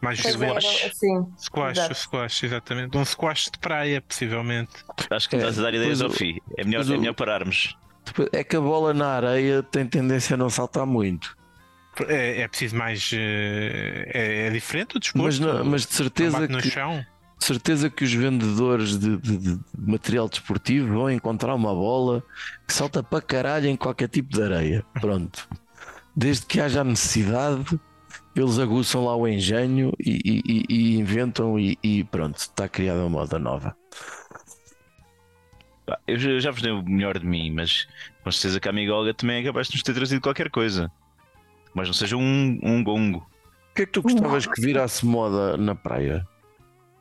Mais Pois é, violento. sim. Squash, exato. o squash, exatamente. Um squash de praia, possivelmente. Acho que É, estás a dar ideias ao fim. É melhor, é melhor pararmos. depois- é que a bola na areia tem tendência a não saltar muito. É, é preciso mais. eh, É, é diferente o desporto. Mas, não- mas de Não certeza bate no que, chão. de certeza que os vendedores de, de- de material desportivo vão encontrar uma bola que salta para caralho em qualquer tipo de areia. Pronto. Desde que haja a necessidade, eles aguçam lá o engenho e, e- e- inventam e, e pronto, está criada uma moda nova. Pá, Eu já, vos dei o melhor de mim, mas com certeza que a amiga Olga também é capaz de nos ter trazido qualquer coisa. Mas não seja um, um gongo. O que é que tu gostavas que virasse moda na praia?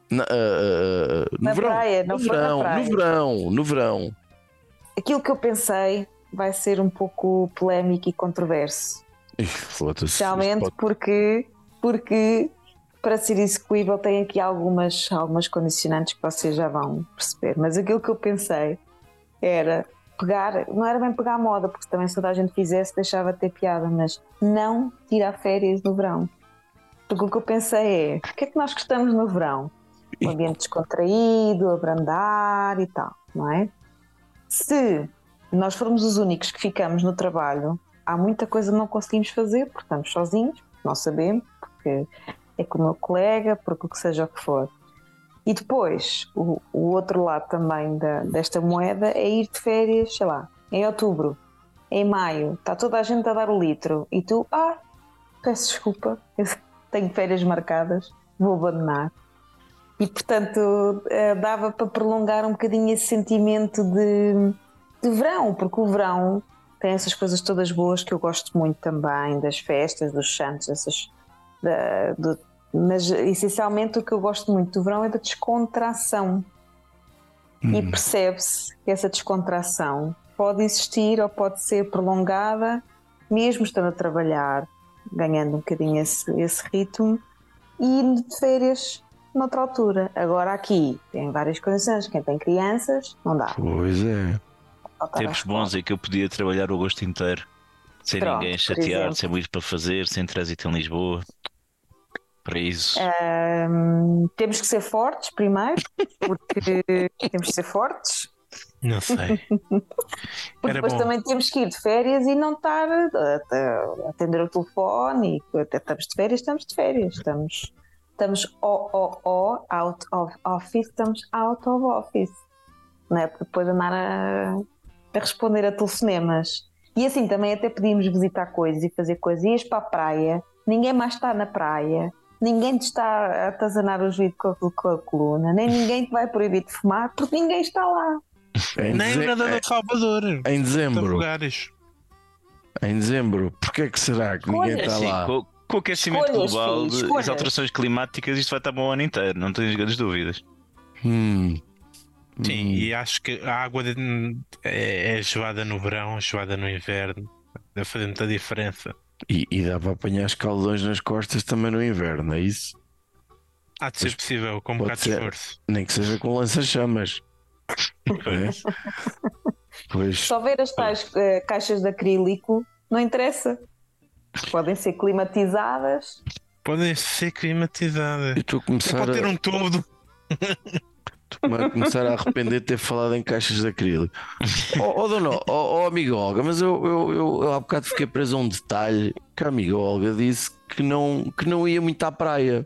Na, ah, ah, ah, no Na verão, praia, no verão, praia. no verão, no verão. Aquilo que eu pensei vai ser um pouco polémico e controverso. Especialmente pode- porque, porque para ser execuível tem aqui algumas, algumas condicionantes que vocês já vão perceber. Mas aquilo que eu pensei era pegar, não era bem pegar moda, porque também se toda a gente fizesse deixava de ter piada, mas não tirar férias no verão. Porque o que eu pensei é, o que é que nós gostamos no verão? Um ambiente descontraído, abrandar e tal, não é? Se nós formos os únicos que ficamos no trabalho, há muita coisa que não conseguimos fazer, porque estamos sozinhos, não sabemos, porque é com o meu colega, porque o que seja o que for. E depois, o, o outro lado também da- desta moeda é ir de férias, sei lá, em outubro, em maio, está toda a gente a dar o litro e tu, ah, peço desculpa, tenho férias marcadas, vou abandonar. E portanto, eh, dava para prolongar um bocadinho esse sentimento de, de verão, porque o verão tem essas coisas todas boas que eu gosto muito também, das festas, dos santos, essas. da- do- mas essencialmente o que eu gosto muito do verão é da descontração. E Hum. percebe-se que essa descontração pode existir ou pode ser prolongada, mesmo estando a trabalhar, ganhando um bocadinho esse, esse ritmo, e de férias noutra altura. Agora aqui tem várias condições. Quem tem crianças, não dá. Pois é. Tempos bons em que eu podia trabalhar o agosto inteiro. Sem Pronto, ninguém chatear, sem muito para fazer, sem trânsito em Lisboa. Para isso. É. Ahm, temos que ser fortes primeiro, porque (laughs) temos que ser fortes. Não sei. Porque depois bom. também temos que ir de férias e não estar a atender o telefone. E até estamos de férias, estamos de férias. Estamos, estamos o, o, o, out of office, estamos out of office. Não é? Porque depois andar a, a responder a telefonemas. E assim também até podíamos visitar coisas e fazer coisas. Ias para a praia, ninguém mais está na praia. Ninguém te está a atazanar o juízo com a, com a coluna, nem ninguém te vai proibir de fumar, porque ninguém está lá. Em, Nem deze- nada de Salvador. em Em dezembro. lugares. Em dezembro. Porquê que será que ninguém Olha, está Sim, lá? com, com o aquecimento Escolhas, global, filho, de- as alterações climáticas, isto vai estar bom o ano inteiro, não tenho grandes dúvidas. Hum. Sim, Hum. e acho que a água de- é, é gelada no verão, gelada no inverno. Deve fazer muita diferença. E, e dá para apanhar escaldões nas costas também no inverno, é isso? Há de ser Pois possível, com um bocado de ser. esforço. Nem que seja com lança-chamas. É? Pois. Se houver as tais eh, caixas de acrílico, não interessa. Podem ser climatizadas. Podem ser climatizadas. Eu estou a começar Pode ter a, um todo. (laughs) a começar a arrepender de ter falado em caixas de acrílico. (laughs) Oh, oh, dona, oh, oh, amiga Olga, mas eu, eu, eu, eu há bocado fiquei preso a um detalhe que a amiga Olga disse que não, que não ia muito à praia.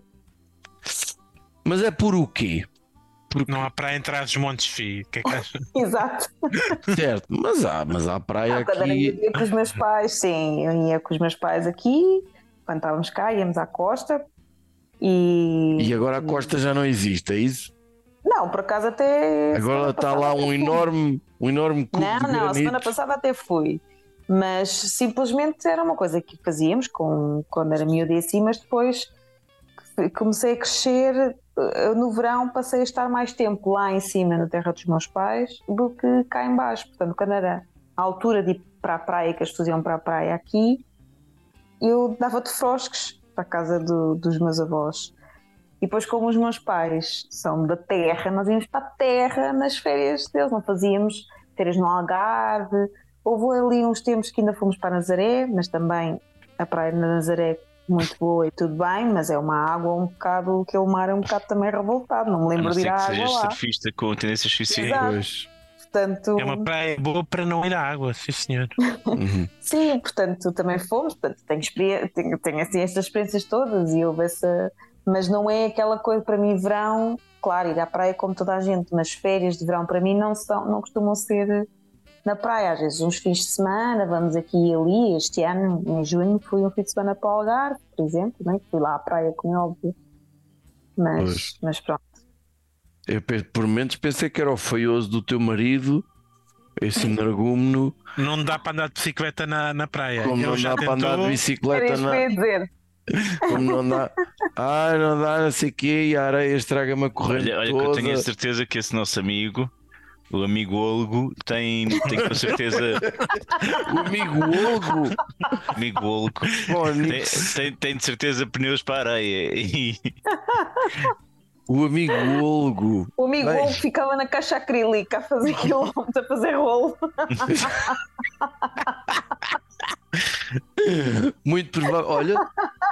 Mas é por o quê? Porque, Não há praia entre as montes, fi. Que é que? (laughs) Exato. certo, mas há, mas há praia Ah, quando aqui. miúda, ia com os meus pais, sim, eu ia com os meus pais aqui, quando estávamos cá, íamos à costa e. E agora a costa já não existe, é isso? Não, por acaso até. Agora está lá um enorme, um enorme cubo Não, de não, a semana passada até fui. Mas simplesmente era uma coisa que fazíamos com, quando era miúda e assim, mas depois comecei a crescer. eh, No verão passei a estar mais tempo lá em cima, na terra dos meus pais, do que cá em baixo. Portanto, quando era a altura de ir para a praia, que as pessoas iam para a praia aqui, eu dava-te frosques para a casa do- dos meus avós. E depois, como os meus pais são da terra, nós íamos para a terra nas férias deles, não fazíamos férias no Algarve. Houve ali uns tempos que ainda fomos para Nazaré, mas também a praia de Nazaré é muito boa e tudo bem, mas é uma água um bocado, aquele mar é um bocado também revoltado, não me lembro de ir à que água sejas lá. surfista com tendências suicidas. Portanto, É uma praia boa para não ir à água, sim senhor. (laughs) Uhum. Sim, portanto, também fomos, portanto, tenho, tenho, tenho assim estas experiências todas e houve essa. Mas não é aquela coisa para mim, verão, claro, ir à praia como toda a gente, mas férias de verão para mim não, são, não costumam ser na praia, às vezes uns fins de semana, vamos aqui e ali. Este ano, em junho, fui um fim de semana para o Algarve, por exemplo, né? fui lá à praia, como é óbvio. Mas, Pois. mas pronto. Eu por momentos pensei que era o feioso do teu marido, esse (laughs) energúmeno, Não dá para andar de bicicleta na, na praia. como Ele não já dá para andar de tentou, bicicleta isso que eu na, ia dizer. Como não dá, ah, não dá, não sei o quê, e a areia estraga-me a corrente Olha, olha que eu toda. tenho a certeza que esse nosso amigo, o amigo Olgo, tem, tem com certeza. (laughs) O amigo Olgo, amigo Olgo. bom, Tem, tem, tem de certeza pneus para a areia. E, o amigo Olgo. O amigo. Wolf ficava na caixa acrílica a fazer (laughs) quilómetros, a fazer rolo. Muito provável. Olha,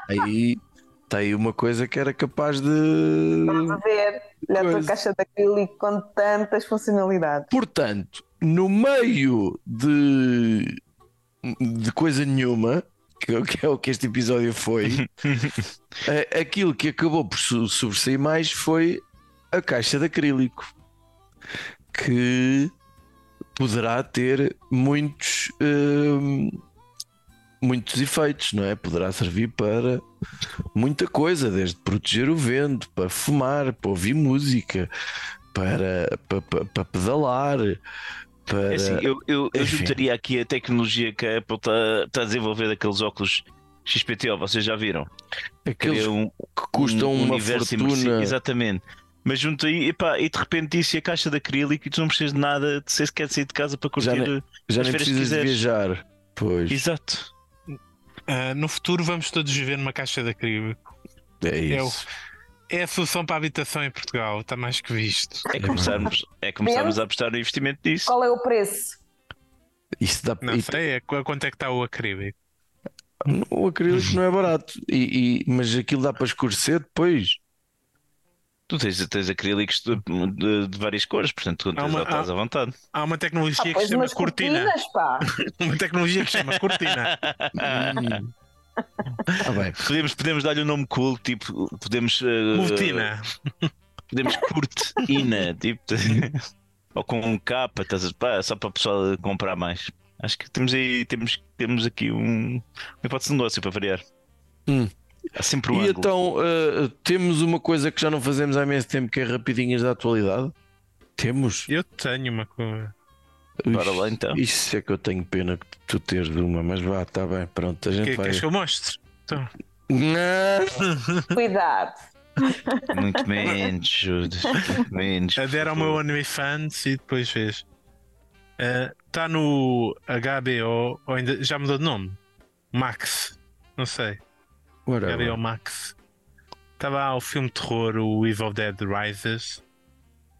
aí está aí uma coisa que era capaz de. Vamos a ver. Olha a tua caixa de acrílico com tantas funcionalidades. Portanto, no meio de, de coisa nenhuma, que, é o que este episódio foi, a- (laughs) aquilo que acabou por so- sobressair mais foi a caixa de acrílico, que poderá ter muitos. hum, muitos efeitos, não é? Poderá servir para muita coisa, desde proteger o vento, para fumar, para ouvir música, para, para, para, para pedalar, para. é assim, eu, eu, eu juntaria aqui a tecnologia que a Apple está está a desenvolver daqueles óculos XPTO, vocês já viram? aqueles um, que custam um uma universo imersivo. fortuna. Exatamente. Mas junto aí, epá, e de repente isso e a caixa de acrílico e tu não precisas de nada, de se quer sair de casa para curtir. Já nem- Já nem precisas de viajar. Pois, Exato. Ah, no futuro vamos todos viver numa caixa de acrílico. é É, o- isso. é a solução para a habitação em Portugal, está mais que visto. É começarmos, é começarmos a apostar no investimento disso. Qual é o preço? Isso dá, Não e- sei, é, qu- quanto é que está o acrílico? o acrílico não é barato, e, e- mas aquilo dá para escurecer depois. Tu tens, tens acrílicos de, de- de várias cores, portanto, tu Há tens, uma- estás à vontade. Há uma tecnologia Ah, que se chama cortina. cortinas, pá. (laughs) Uma tecnologia que se chama cortina. Hum. (laughs) Ah, bem. Podemos, podemos dar-lhe um nome cool, tipo, podemos. eh, Cortina. Podemos (laughs) curtina, tipo, ou com um capa, estás a- pá, só para o pessoal comprar mais. Acho que temos aí, temos, temos aqui um, uma hipótese de negócio para variar. Hum. Há sempre um E ângulo. então uh, temos uma coisa que já não fazemos há imenso tempo que é rapidinhas da atualidade. Temos. Eu tenho uma coisa. Bora lá, então. Isso é que eu tenho pena que tu teres de uma, mas vá, está bem, pronto, a gente Que, vai. queres que eu mostre? Então, Não. Cuidado. (laughs) Muito menos, Judas. Muito menos. adere ao meu. OnlyFans e depois vês. Está no HBO, ou ainda já mudou de nome? Max. Não sei. Whatever. HBO Max. Estava lá o filme de terror, o Evil Dead Rises.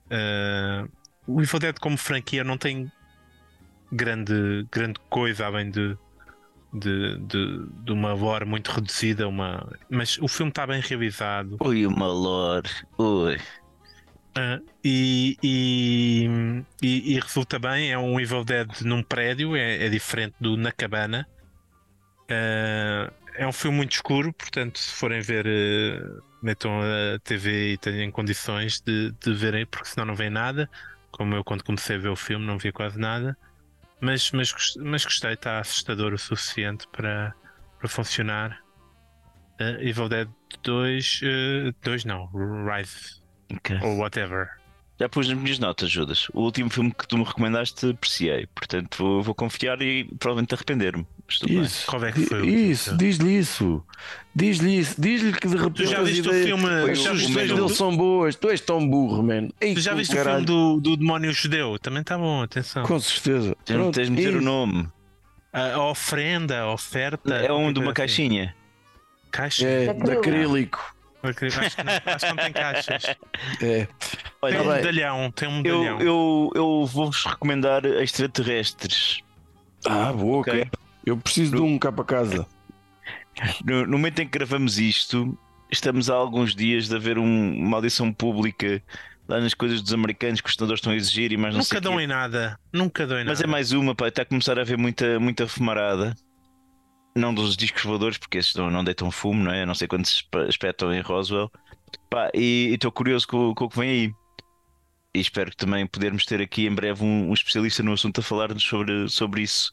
Eh, o Evil Dead como franquia não tem grande, grande coisa além de, de, de, de uma lore muito reduzida, uma... mas o filme está bem realizado. Ui, uma lore. Ui. Ah, e, e, e- e resulta bem, é um Evil Dead num prédio, é, é diferente do Na Cabana. Ah, é um filme muito escuro, portanto, se forem ver, eh, metam a TV e tenham condições de, de verem, porque senão não vem nada. Como eu, quando comecei a ver o filme, não via quase nada. Mas, mas, mas gostei, está assustador o suficiente para, para funcionar. Uh, Evil Dead 2, 2 não, Rise Ok. ou whatever. Já pus nas minhas notas, Judas. O último filme que tu me recomendaste apreciei. Portanto, vou, vou confiar e provavelmente arrepender-me. Bem. Isso, Qual é que foi o isso, filme? diz-lhe isso. Diz-lhe isso. Diz-lhe que de repente já as viste o ideias- filme- as já viste o sugestões filme dele do- são boas. Tu és tão burro, man. Ei, Tu já tu, viste o caralho. filme do, do demónio judeu? Também está bom, atenção. Com certeza. Tens- Pronto, Tens de dizer o nome. A, a ofrenda, a oferta. É um de uma assim. caixinha. Caixa? É, De de acrílico. Acho que, não, acho que não tem caixas. É. Olha, Tem um medalhão, tem um eu, medalhão. eu, eu vou-vos recomendar extraterrestres. Ah, boa, Ok. ok. Eu preciso de um cá para casa. No, no momento em que gravamos isto, estamos há alguns dias de haver um- uma audição pública lá nas coisas dos americanos que os senadores estão a exigir e mais não sei Nunca dão quê. em nada. Nunca dão em Mas nada. é mais uma, pá, está a começar a haver muita, muita fumarada. Não dos discos voadores, porque esses não, não deitam fumo, não é? Não sei quantos espe- espetam em Roswell. Pá, e estou curioso com, com o que vem aí. E espero que também podermos ter aqui em breve um, um especialista no assunto a falar-nos sobre, sobre isso.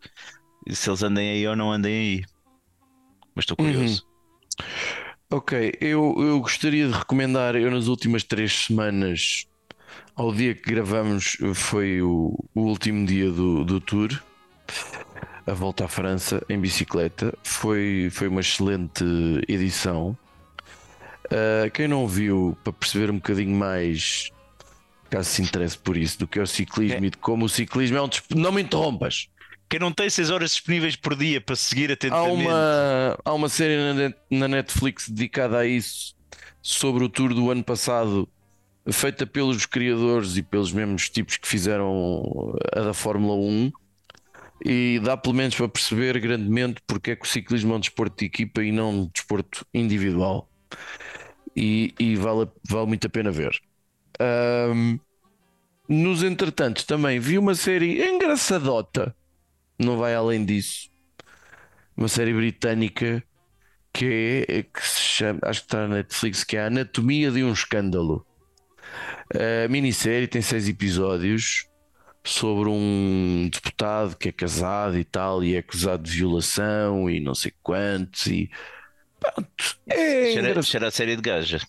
Se eles andem aí ou não andem aí. Mas estou curioso. Ok, eu, eu gostaria de recomendar, eu nas últimas três semanas, ao dia que gravamos, foi o, o último dia do, do tour, a volta à França em bicicleta. Foi, foi uma excelente edição. Ah, quem não viu, para perceber um bocadinho mais, caso se interesse por isso, do que é o ciclismo e de como o ciclismo é um. desp- Não me interrompas! Quem não tem 6 horas disponíveis por dia para seguir Há atentamente. uma, há uma série na, net- na Netflix dedicada a isso, sobre o tour do ano passado, feita pelos criadores e pelos mesmos tipos que fizeram a da Fórmula 1. E dá pelo menos para perceber grandemente porque é que o ciclismo é um desporto de equipa e não um desporto individual. E, e vale, vale muito a pena ver. Ahm, nos entretantos, também vi uma série engraçadota, não vai além disso uma série britânica que é que se chama, acho que está na Netflix, que é a Anatomia de um Escândalo. A minissérie tem seis episódios sobre um deputado que é casado e tal, e é acusado de violação e não sei quantos, e pronto, é Cheira, engra- cheira a série de gaja.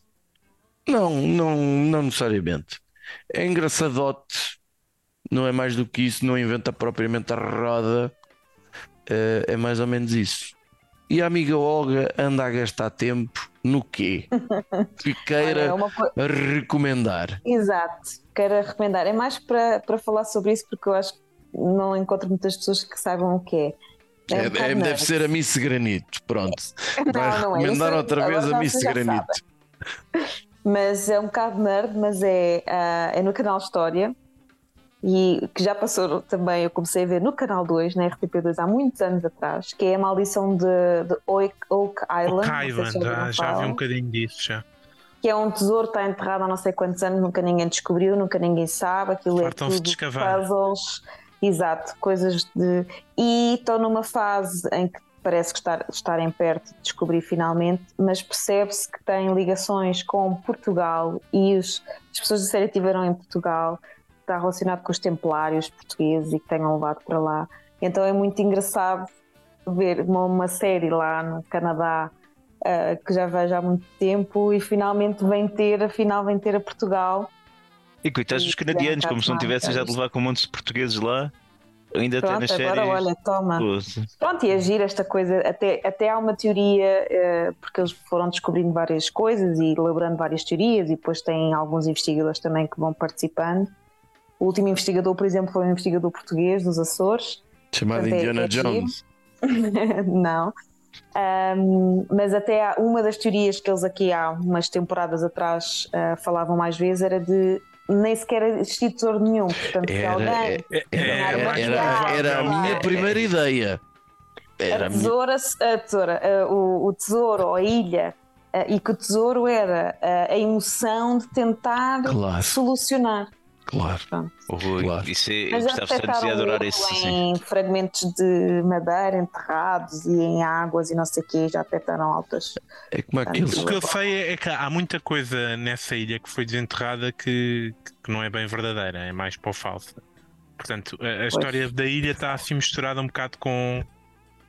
Não, não, não necessariamente. É engraçadote, não é mais do que isso, não inventa propriamente a roda, é, é mais ou menos isso. E a amiga Olga anda a gastar tempo no quê? (laughs) Que Olha, é queira uma co- recomendar. Exato, quero recomendar. É mais para, para falar sobre isso porque eu acho que não encontro muitas pessoas que saibam o que é. É- um é- deve ser a Miss Granito, pronto. (laughs) Vai Não, não é. recomendar outra vez a Miss Granito. (laughs) Mas é um bocado nerd, mas é, ah, é no canal História. E que já passou também, eu comecei a ver no canal 2, na RTP2, há muitos anos atrás, que é a maldição de, de Oak, Oak Island. O não sei se Kaivan, ouviram já, já vi um bocadinho disso já. que é um tesouro que está enterrado há não sei quantos anos, nunca ninguém descobriu, nunca ninguém sabe, aquilo é tudo puzzles, exato, coisas de... E estão numa fase em que parece que estar, estarem perto de descobrir finalmente, mas percebe-se que têm ligações com Portugal e os, as pessoas da série estiveram em Portugal, está relacionado com os templários portugueses e que tenham levado para lá. Então é muito engraçado ver uma, uma série lá no Canadá uh, que já vejo há muito tempo e finalmente vem ter, afinal vem ter a Portugal. E coitados dos canadianos, um como se não tivessem já de levar com montes de portugueses lá. Ainda até Pronto, nas agora séries. olha, toma. Pronto, e agir esta coisa, até, até há uma teoria, uh, porque eles foram descobrindo várias coisas e elaborando várias teorias, e depois tem alguns investigadores também que vão participando. O último investigador, por exemplo, foi um investigador português dos Açores, Chamada Portanto, é- Indiana é. Jones. (laughs) não. Ahm, mas até há, uma das teorias que eles aqui há umas temporadas atrás ah, falavam mais vezes era de nem sequer existir tesouro nenhum. Portanto, se Era, alguém. é- era, era, era- a minha É- primeira ideia. Era a tesoura, a tesoura o, o tesouro ou a ilha, ah, e que o tesouro era ah, a emoção de tentar Claro. solucionar. Claro. Pronto. Ui, Claro. Isso é, eu Mas tanto de detectaram adorar. Assim. em fragmentos de madeira enterrados e em águas e não sei o quê, já detectaram altas. É como aqueles. O que eu sei é que há muita coisa nessa ilha que foi desenterrada que, que não é bem verdadeira, é mais para o falso. Portanto, a, a história da ilha está assim misturada um bocado com,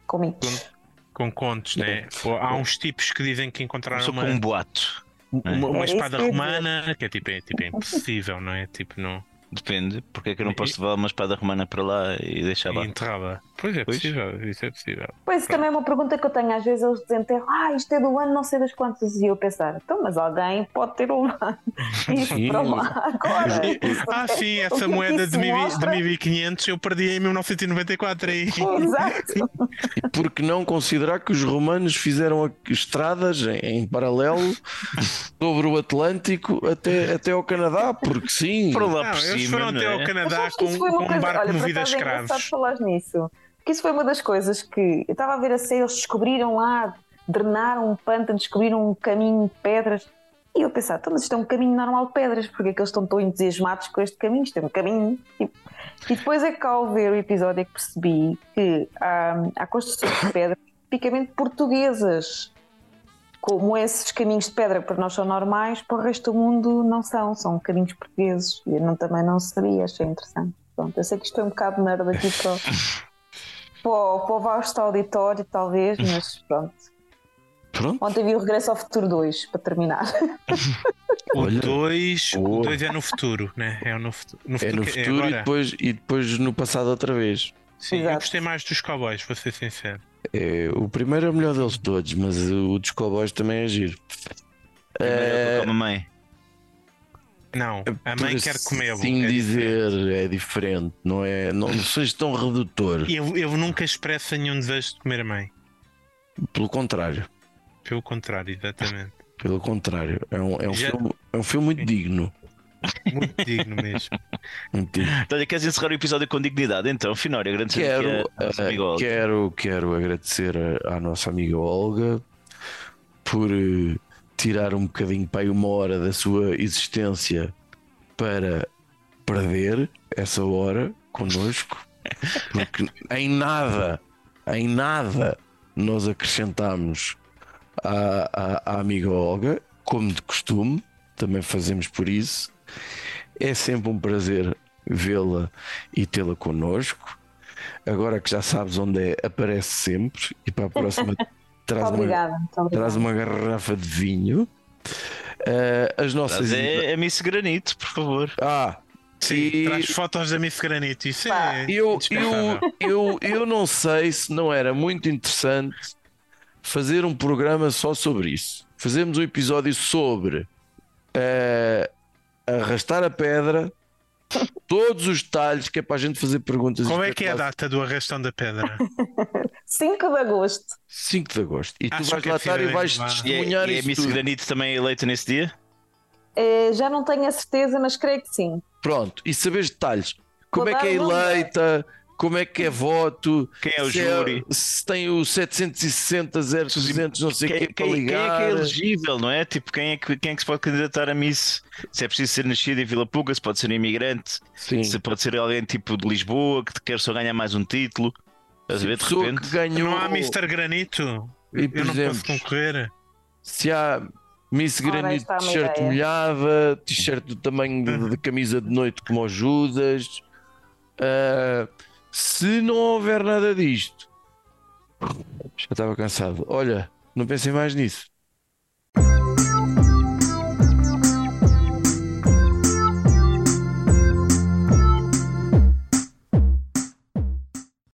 Com mitos. com contos, né? Há uns tipos que dizem que encontraram Só uma, com um boato. Uma, uma Era isso espada romana que é tipo, é, tipo, é impossível, não é? Tipo, não. Depende. Porque é que eu não posso levar uma espada romana para lá e deixar lá? E enterrada. Pois é Pois. possível, isso é possível. Pois, também é uma pergunta que eu tenho. Às vezes eles desenterram, ah, isto é do ano não sei das quantas. E eu pensar, então, mas alguém pode ter levado (laughs) isto Sim. para lá agora. Ah, sim, essa moeda isso de, mil, mostra- de 1500 eu perdi em 1994 aí. Exato. E (laughs) por que não considerar que os romanos fizeram estradas em, em paralelo sobre o Atlântico até, até ao Canadá? Porque sim. Foram lá Não, por eles cima. foram não até é? ao Canadá com, isso com um barco Olha, movido a é escravos. falar nisso. Porque isso foi uma das coisas que eu estava a ver a série, eles descobriram lá, drenaram um pântano, descobriram um caminho de pedras. E eu pensava, então, mas isto é um caminho normal de pedras, porque é que eles estão tão entusiasmados com este caminho? Isto é um caminho. E depois é que ao ver o episódio é que percebi que há, há construções de pedra tipicamente portuguesas. Como esses caminhos de pedra para nós são normais, para o resto do mundo não são, são caminhos portugueses. E eu não, também não sabia, achei interessante. Pronto, eu sei que isto é um bocado nerd aqui para, (laughs) para, o- para o vasto auditório, talvez, mas (laughs) pronto. Pronto. Ontem vi o Regresso ao Futuro 2, para terminar. (laughs) O Olha. 2 Boa. o dois é no futuro, né? É no futuro. No É futuro, no que- futuro e, agora. depois, e depois no passado outra vez. Sim, eu Exato. gostei mais dos cowboys, vou ser sincero. É, o primeiro é o melhor deles todos, mas o dos cowboys também é giro. Primeiro É, eu como a mãe. Não, a mãe quer comê-lo. Assim é dizer diferente. é diferente, não é? Não seja tão redutor. Eu, eu nunca expresso nenhum desejo de comer a mãe. Pelo contrário, Pelo contrário, exatamente. (laughs) pelo contrário, é um, é um, Já- filme, é um filme muito digno. Muito digno mesmo. (laughs) Muito digno. Então, queres encerrar o episódio com dignidade? Então, Finório, agradecer Quero, aqui a nossa eh, amiga Olga. quero, quero agradecer a- à nossa amiga Olga por eh, tirar um bocadinho para aí uma hora da sua existência para perder essa hora connosco, porque em nada, em nada nós acrescentamos à, à, à amiga Olga, como de costume, também fazemos por isso. É sempre um prazer vê-la e tê-la connosco. Agora que já sabes onde é, aparece sempre e para a próxima traz, uma, Obrigada. Muito obrigada. traz uma garrafa de vinho. Eh, as nossas. Traz é, é Miss Granito, por favor. Ah, Sim, e- traz fotos da Miss Granito. Isso Pá, é. eu, eu, eu, eu não sei se não era muito interessante fazer um programa só sobre isso. Fazemos um episódio sobre eh, arrastar a pedra, todos os detalhes, que é para a gente fazer perguntas. Qual é que é a data do arrastão da pedra? (laughs) 5 de agosto. 5 de agosto. E tu Acho vais é lá estar e vais vá. E é, testemunhar e é isso Miss. Granito também eleita nesse dia? Eh, já não tenho a certeza, mas creio que sim. Pronto, e saberes detalhes. Como Vou é que é eleita, como é que é voto, Quem é o se, júri? se tem o 760 0300, não sei o Quem, que para quem- quem é ligar. que é elegível, não é? Tipo, quem é, que, quem é que se pode candidatar a Miss? Se é preciso ser nascido em Vila Puga, se pode ser imigrante, Sim. se pode ser alguém tipo de Lisboa que quer só ganhar mais um título. Estás a ver de repente? ganhou. Não há Mr. Granito? E, por Eu não exemplo, posso concorrer. se há Miss está uma t-shirt ideia. molhada, t-shirt do tamanho de, de camisa de noite como o Judas. ah, se não houver nada disto, já estava cansado. Olha, não pensem mais nisso.